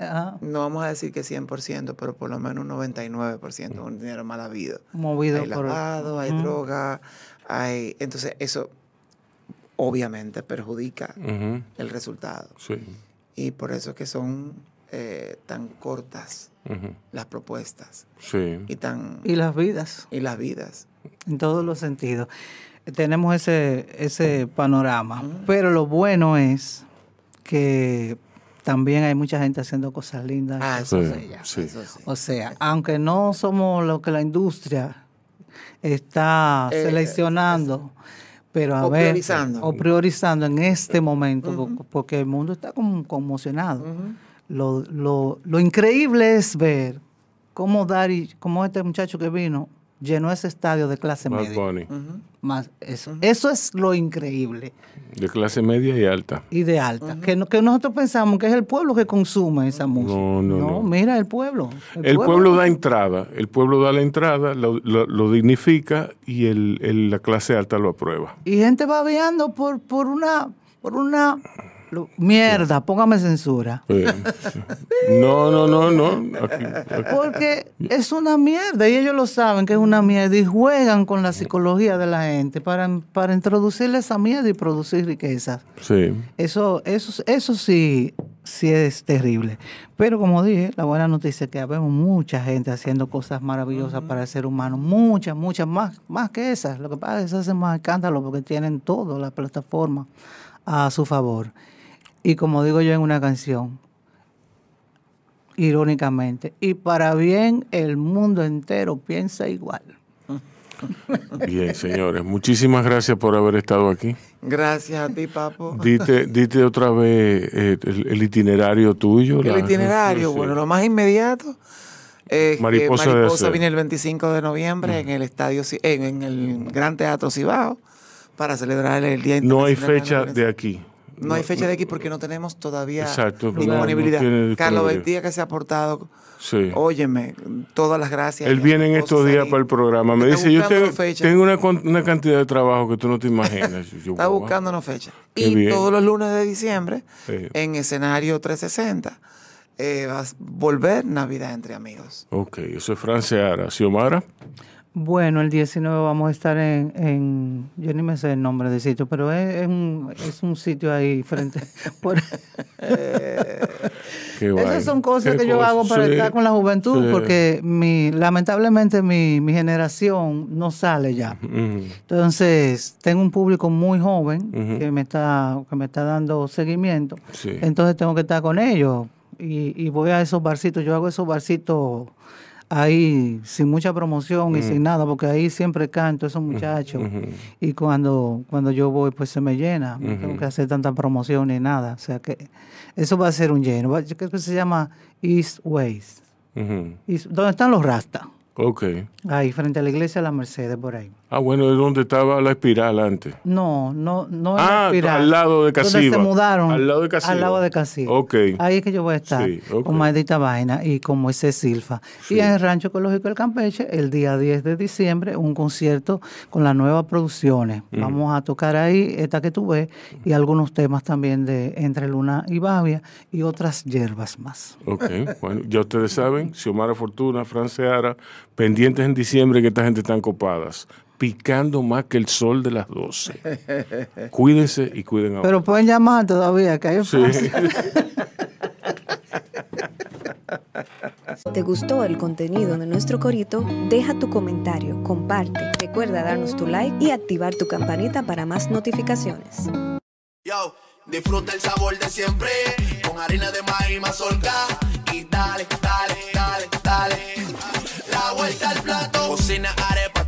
Ajá, no vamos a decir que 100%, pero por lo menos un 99% es un dinero mal habido. movido hay por... lavado, hay droga, hay... Entonces eso obviamente perjudica el resultado. Sí. Y por eso es que son eh, tan cortas las propuestas Sí. y tan... Y las vidas. y las vidas. en todos los sentidos. Tenemos ese, ese panorama, pero lo bueno es que también hay mucha gente haciendo cosas lindas. Ah, eso Sí, sí. Eso sí. O sea, aunque no somos lo que la industria está Eh, seleccionando, pero a o ver, priorizando. o priorizando en este momento, po- porque el mundo está como conmocionado. Lo, lo, lo increíble es ver cómo Dari, cómo este muchacho que vino, llenó ese estadio de clase Bad media. Bunny. Más eso. Eso es lo increíble De clase media y alta. y de alta. que, no- que nosotros pensamos que es el pueblo que consume esa música. No, no, no. mira el pueblo. El pueblo da entrada, el pueblo da la entrada, lo, lo- lo dignifica y el, el- la clase alta lo aprueba. Y gente babeando por, por una, por una mierda, póngame censura. Sí, sí. No, no, no, no. Aquí- aquí- Porque es una mierda y ellos lo saben que es una mierda y juegan con la psicología de la gente para, para introducirle esa mierda y producir riquezas. sí. Eso, eso, eso sí, sí es terrible. Pero como dije, la buena noticia es que vemos mucha gente haciendo cosas maravillosas para el ser humano. Muchas, muchas, más, más que esas. Lo que pasa es que se hacen más escándalos porque tienen todo la plataforma a su favor. Y como digo yo en una canción, irónicamente, y para bien el mundo entero piensa igual. Bien, señores. Muchísimas gracias por haber estado aquí. Gracias a ti, papo. Dite, dite otra vez eh, el, el itinerario tuyo. El la- itinerario, bueno, lo más inmediato es que Mariposa de Mariposa viene el 25 de noviembre en el estadio, en, en el Gran Teatro Cibao para celebrar el Día No hay fecha la de aquí. No hay fecha de aquí porque no tenemos todavía Exacto, disponibilidad. no Carlos. Betía que se ha aportado, Sí. óyeme, todas las gracias. Él viene en estos días para el programa. Me dice, yo tengo, tengo una, cantidad de trabajo que tú no te imaginas. Yo, Está wow. buscándonos fecha. Qué Y bien. todos los lunes de diciembre, Sí. en escenario 360, eh, va a volver Navidad entre amigos. Ok, eso es Franceara. ¿Xiomara? Bueno, el 19 vamos a estar en, en- yo ni me sé el nombre del sitio, pero es, es un, es un sitio ahí frente. por- Qué guay. Esas son cosas Qué que yo hago para sí, estar con la juventud, sí. porque mi, lamentablemente mi, mi generación no sale ya. Entonces, tengo un público muy joven que me está que me está dando seguimiento. Sí. Entonces tengo que estar con ellos y, y voy a esos barcitos. Yo hago esos barcitos ahí sin mucha promoción y sin nada, porque ahí siempre canto esos muchachos. Y cuando, cuando yo voy, pues se me llena. No tengo que hacer tanta promoción ni nada. O sea que eso va a ser un lleno. Creo que se llama East Ways. East- ¿Dónde están los rastas? Ok. Ahí, frente a la iglesia de la Mercedes, por ahí. Ah, bueno, es donde estaba la espiral antes. No, no, no Ah, la espiral. al lado de Donde Casiva. se mudaron. Al lado de Casiva. Al lado de Casiva. Ok. Ahí es que yo voy a estar Sí, ok. con Maldita Vaina y con Moisés Silfa. Sí. Y en el Rancho Ecológico del Campeche, el día 10 de diciembre, un concierto con las nuevas producciones. Vamos a tocar ahí esta que tú ves y algunos temas también de Entre Luna y Bavia y otras hierbas más. Ok, bueno, ya ustedes saben, Xiomara Fortuna, Franceara, pendientes en diciembre que esta gente están copadas, picando más que el sol de las 12. Cuídense y cuiden a Pero pueden llamar todavía, que hay un sí. ¿Te gustó el contenido de nuestro corito? Deja tu comentario, comparte, recuerda darnos tu like y activar tu campanita para más notificaciones. Yo, disfruta el sabor de siempre con harina de maíz mazorca y dale, dale, dale, dale. La vuelta al plato, cocina are